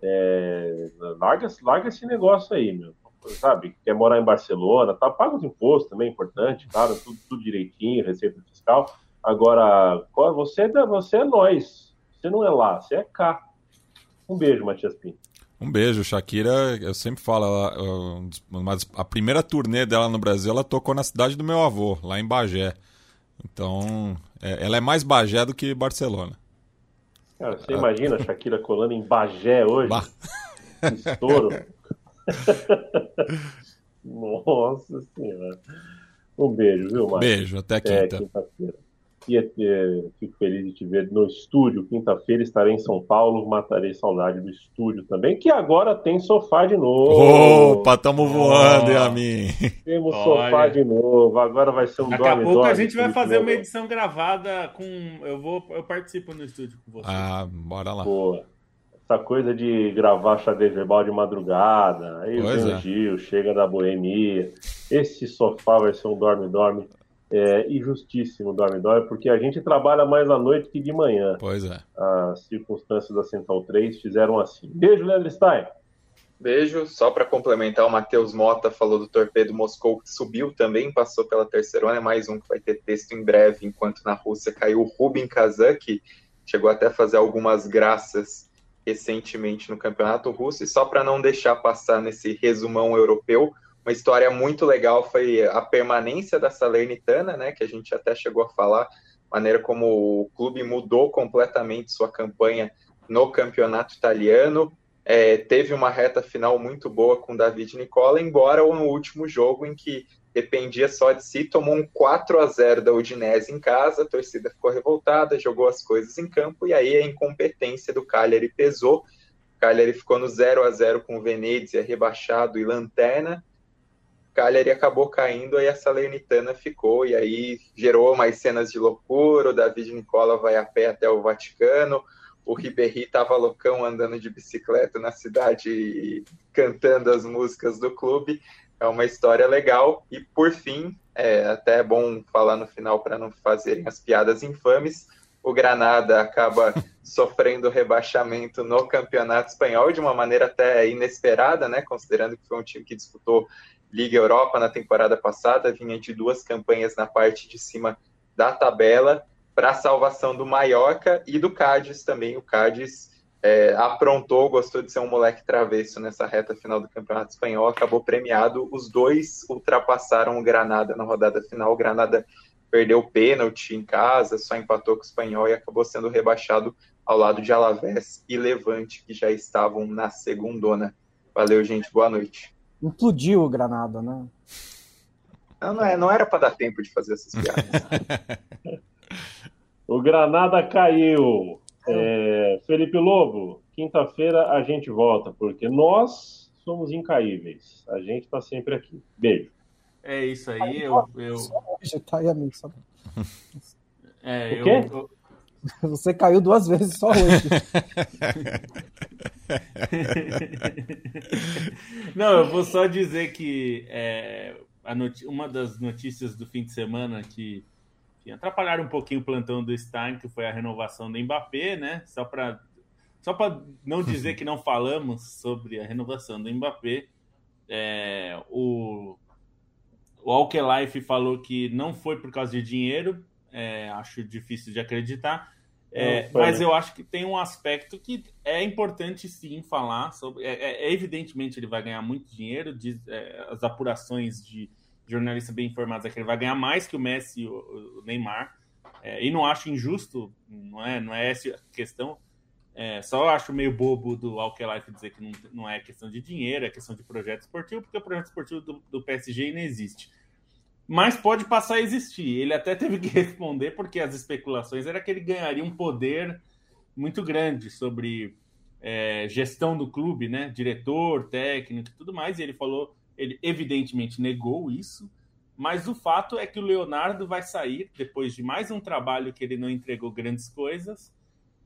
É, larga, larga esse negócio aí, meu. Sabe, quer morar em Barcelona, tá? Paga os impostos também, é importante, claro, tudo, tudo direitinho, receita fiscal. Agora, você, é você é nós. Você não é lá, você é cá. Um beijo, Matias Pinto. Um beijo, Shakira. Eu sempre falo, ela, mas a primeira turnê dela no Brasil, ela tocou na cidade do meu avô, lá em Bagé. Então, é, ela é mais Bagé do que Barcelona. Cara, você imagina a Shakira colando em Bagé hoje? Bah. Estouro. Nossa senhora. Um beijo, viu, Marcos? Beijo, até quinta. Até quinta-feira. E é, fico feliz de te ver no estúdio. Quinta-feira estarei em São Paulo, matarei saudade do estúdio também, que agora tem sofá de novo. Opa, tamo voando, oh. Temos Olha. sofá de novo. Agora vai ser um Daqui dorme, a pouco a gente vai fazer uma edição gravada com. Eu vou, eu participo no estúdio com você. Ah, bora lá. Boa. Essa coisa de gravar xadrez verbal de madrugada, aí pois vem é. o Gil, chega da boemia. Esse sofá vai ser um dorme-dorme é, e justíssimo, Dormidói, porque a gente trabalha mais à noite que de manhã. Pois é. As circunstâncias da Central 3 fizeram assim. Beijo, Leandro Stein. Beijo. Só para complementar, o Matheus Mota falou do Torpedo Moscou, que subiu também, passou pela terceira é mais um que vai ter texto em breve, enquanto na Rússia caiu o Rubin Kazan, que chegou até a fazer algumas graças recentemente no Campeonato Russo. E só para não deixar passar nesse resumão europeu, uma história muito legal foi a permanência da Salernitana, né, que a gente até chegou a falar, maneira como o clube mudou completamente sua campanha no campeonato italiano. É, teve uma reta final muito boa com David Nicola, embora no último jogo em que dependia só de si, tomou um 4 a 0 da Udinese em casa, a torcida ficou revoltada, jogou as coisas em campo e aí a incompetência do Cagliari pesou. O Cagliari ficou no 0 a 0 com o Venezia, rebaixado e lanterna. Cagliari acabou caindo, aí a Salernitana ficou, e aí gerou mais cenas de loucura, o David Nicola vai a pé até o Vaticano, o Ribéry estava loucão andando de bicicleta na cidade cantando as músicas do clube, é uma história legal, e por fim, é até é bom falar no final para não fazerem as piadas infames, o Granada acaba sofrendo rebaixamento no Campeonato Espanhol de uma maneira até inesperada, né, considerando que foi um time que disputou Liga Europa na temporada passada, vinha de duas campanhas na parte de cima da tabela para a salvação do Mallorca e do Cádiz também. O Cádiz é, aprontou, gostou de ser um moleque travesso nessa reta final do Campeonato Espanhol, acabou premiado. Os dois ultrapassaram o Granada na rodada final. O Granada perdeu o pênalti em casa, só empatou com o Espanhol e acabou sendo rebaixado ao lado de Alavés e Levante, que já estavam na segundona. Valeu, gente. Boa noite implodiu o Granada, né? Não, não, é, não era para dar tempo de fazer essas piadas. o Granada caiu. É, Felipe Lobo, quinta-feira a gente volta, porque nós somos incaíveis. A gente está sempre aqui. Beijo. É isso aí. Eu, eu... É, o quê? Eu, Você caiu duas vezes só hoje. Não, eu vou só dizer que é, uma das notícias do fim de semana que, que, atrapalharam um pouquinho o plantão do Stein, que foi a renovação do Mbappé, né? Só para só não dizer que não falamos sobre a renovação do Mbappé, é, o, o Alkelife falou que não foi por causa de dinheiro, é, acho difícil de acreditar. É, mas eu acho que tem um aspecto que é importante sim falar sobre. É, é, é evidentemente ele vai ganhar muito dinheiro, diz, é, as apurações de jornalistas bem informados é que ele vai ganhar mais que o Messi e o, o Neymar. É, e não acho injusto, não é, não é essa a questão. só acho meio bobo do Alkelife dizer que não, não é questão de dinheiro, é questão de projeto esportivo, porque o projeto esportivo do, do PSG não existe mas pode passar a existir. Ele até teve que responder porque as especulações era que ele ganharia um poder muito grande sobre é, gestão do clube, né? Diretor, técnico e tudo mais. E ele falou, ele evidentemente negou isso. Mas o fato é que o Leonardo vai sair depois de mais um trabalho que ele não entregou grandes coisas.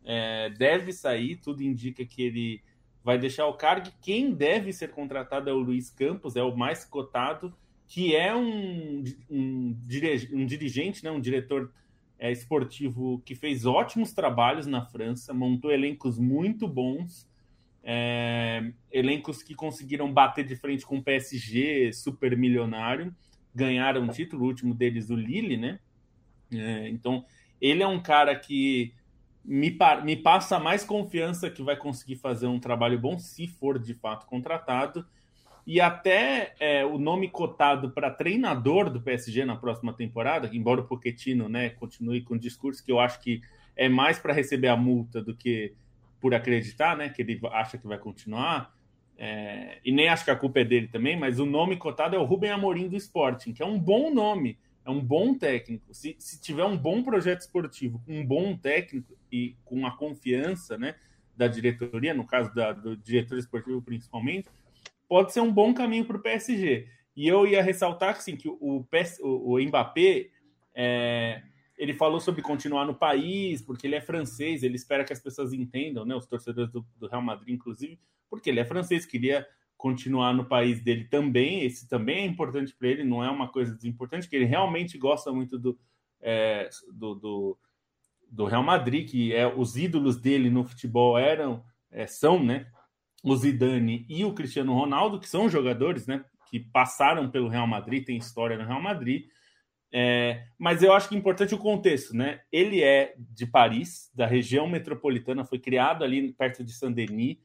É, deve sair, tudo indica que ele vai deixar o cargo. Quem deve ser contratado é o Luiz Campos, é o mais cotado que é um, um, um dirigente, né, um diretor é, esportivo que fez ótimos trabalhos na França, montou elencos muito bons, é, elencos que conseguiram bater de frente com o PSG super milionário, ganharam um título, o último deles, o Lille, né? É, então, ele é um cara que me, me passa mais confiança que vai conseguir fazer um trabalho bom se for de fato contratado e até é, o nome cotado para treinador do PSG na próxima temporada, embora o Pochettino né, continue com o discurso que eu acho que é mais para receber a multa do que por acreditar, né, que ele acha que vai continuar, é, e nem acho que a culpa é dele também, mas o nome cotado é o Rubem Amorim do Sporting, que é um bom nome, é um bom técnico. Se, se tiver um bom projeto esportivo, um bom técnico e com a confiança né, da diretoria, no caso da, do diretor esportivo principalmente, pode ser um bom caminho para o PSG. E eu ia ressaltar assim, que o, PS, o, o Mbappé é, ele falou sobre continuar no país, porque ele é francês, ele espera que as pessoas entendam, né, os torcedores do, do Real Madrid, inclusive, porque ele é francês, queria continuar no país dele também. Esse também é importante para ele, não é uma coisa desimportante, que ele realmente gosta muito do, é, do, do, do, Real Madrid, que é os ídolos dele no futebol eram, é, são, né? O Zidane e o Cristiano Ronaldo, que são jogadores, né? Que passaram pelo Real Madrid, tem história no Real Madrid. É, mas eu acho que é importante o contexto, né? Ele é de Paris, da região metropolitana, foi criado ali perto de Saint-Denis,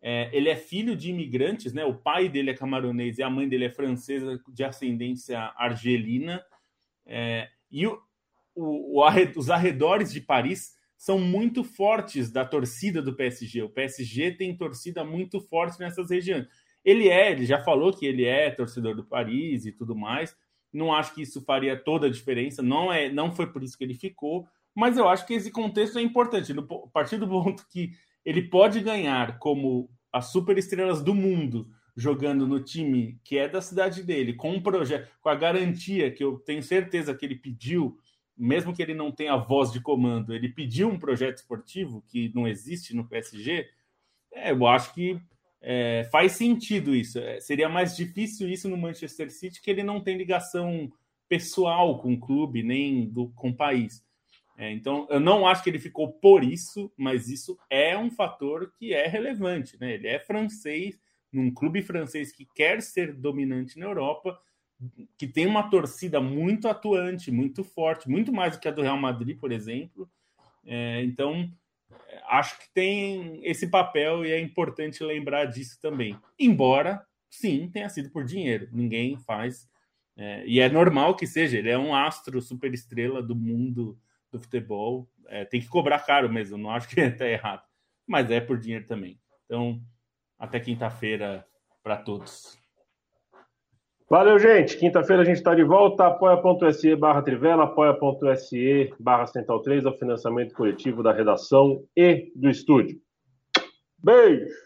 é, ele é filho de imigrantes, né? O pai dele é camaronês e a mãe dele é francesa de ascendência argelina. É, e o, o, o, os arredores de Paris são muito fortes da torcida do PSG. O PSG tem torcida muito forte nessas regiões. Ele é, ele já falou que ele é torcedor do Paris e tudo mais. Não acho que isso faria toda a diferença. Não é, não foi por isso que ele ficou. Mas eu acho que esse contexto é importante. No, a partir do ponto que ele pode ganhar como as superestrelas do mundo jogando no time que é da cidade dele, com um projeto, com a garantia que eu tenho certeza que ele pediu, mesmo que ele não tenha voz de comando, ele pediu um projeto esportivo que não existe no PSG, é, eu acho que é, faz sentido isso. É, seria mais difícil isso no Manchester City, que ele não tem ligação pessoal com o clube, nem do, com o país. É, então, eu não acho que ele ficou por isso, mas isso é um fator que é relevante. Né? Ele é francês, num clube francês que quer ser dominante na Europa, que tem uma torcida muito atuante, muito forte, muito mais do que a do Real Madrid, por exemplo. É, então, acho que tem esse papel e é importante lembrar disso também. Embora, sim, tenha sido por dinheiro. Ninguém faz. É, e é normal que seja, ele é um astro super estrela do mundo do futebol. É, tem que cobrar caro mesmo, não acho que está errado. Mas é por dinheiro também. Então, até quinta-feira para todos. Valeu, gente. Quinta-feira a gente está de volta. apoia.se barra Trivela, apoia.se barra Central 3, o financiamento coletivo da redação e do estúdio. Beijo!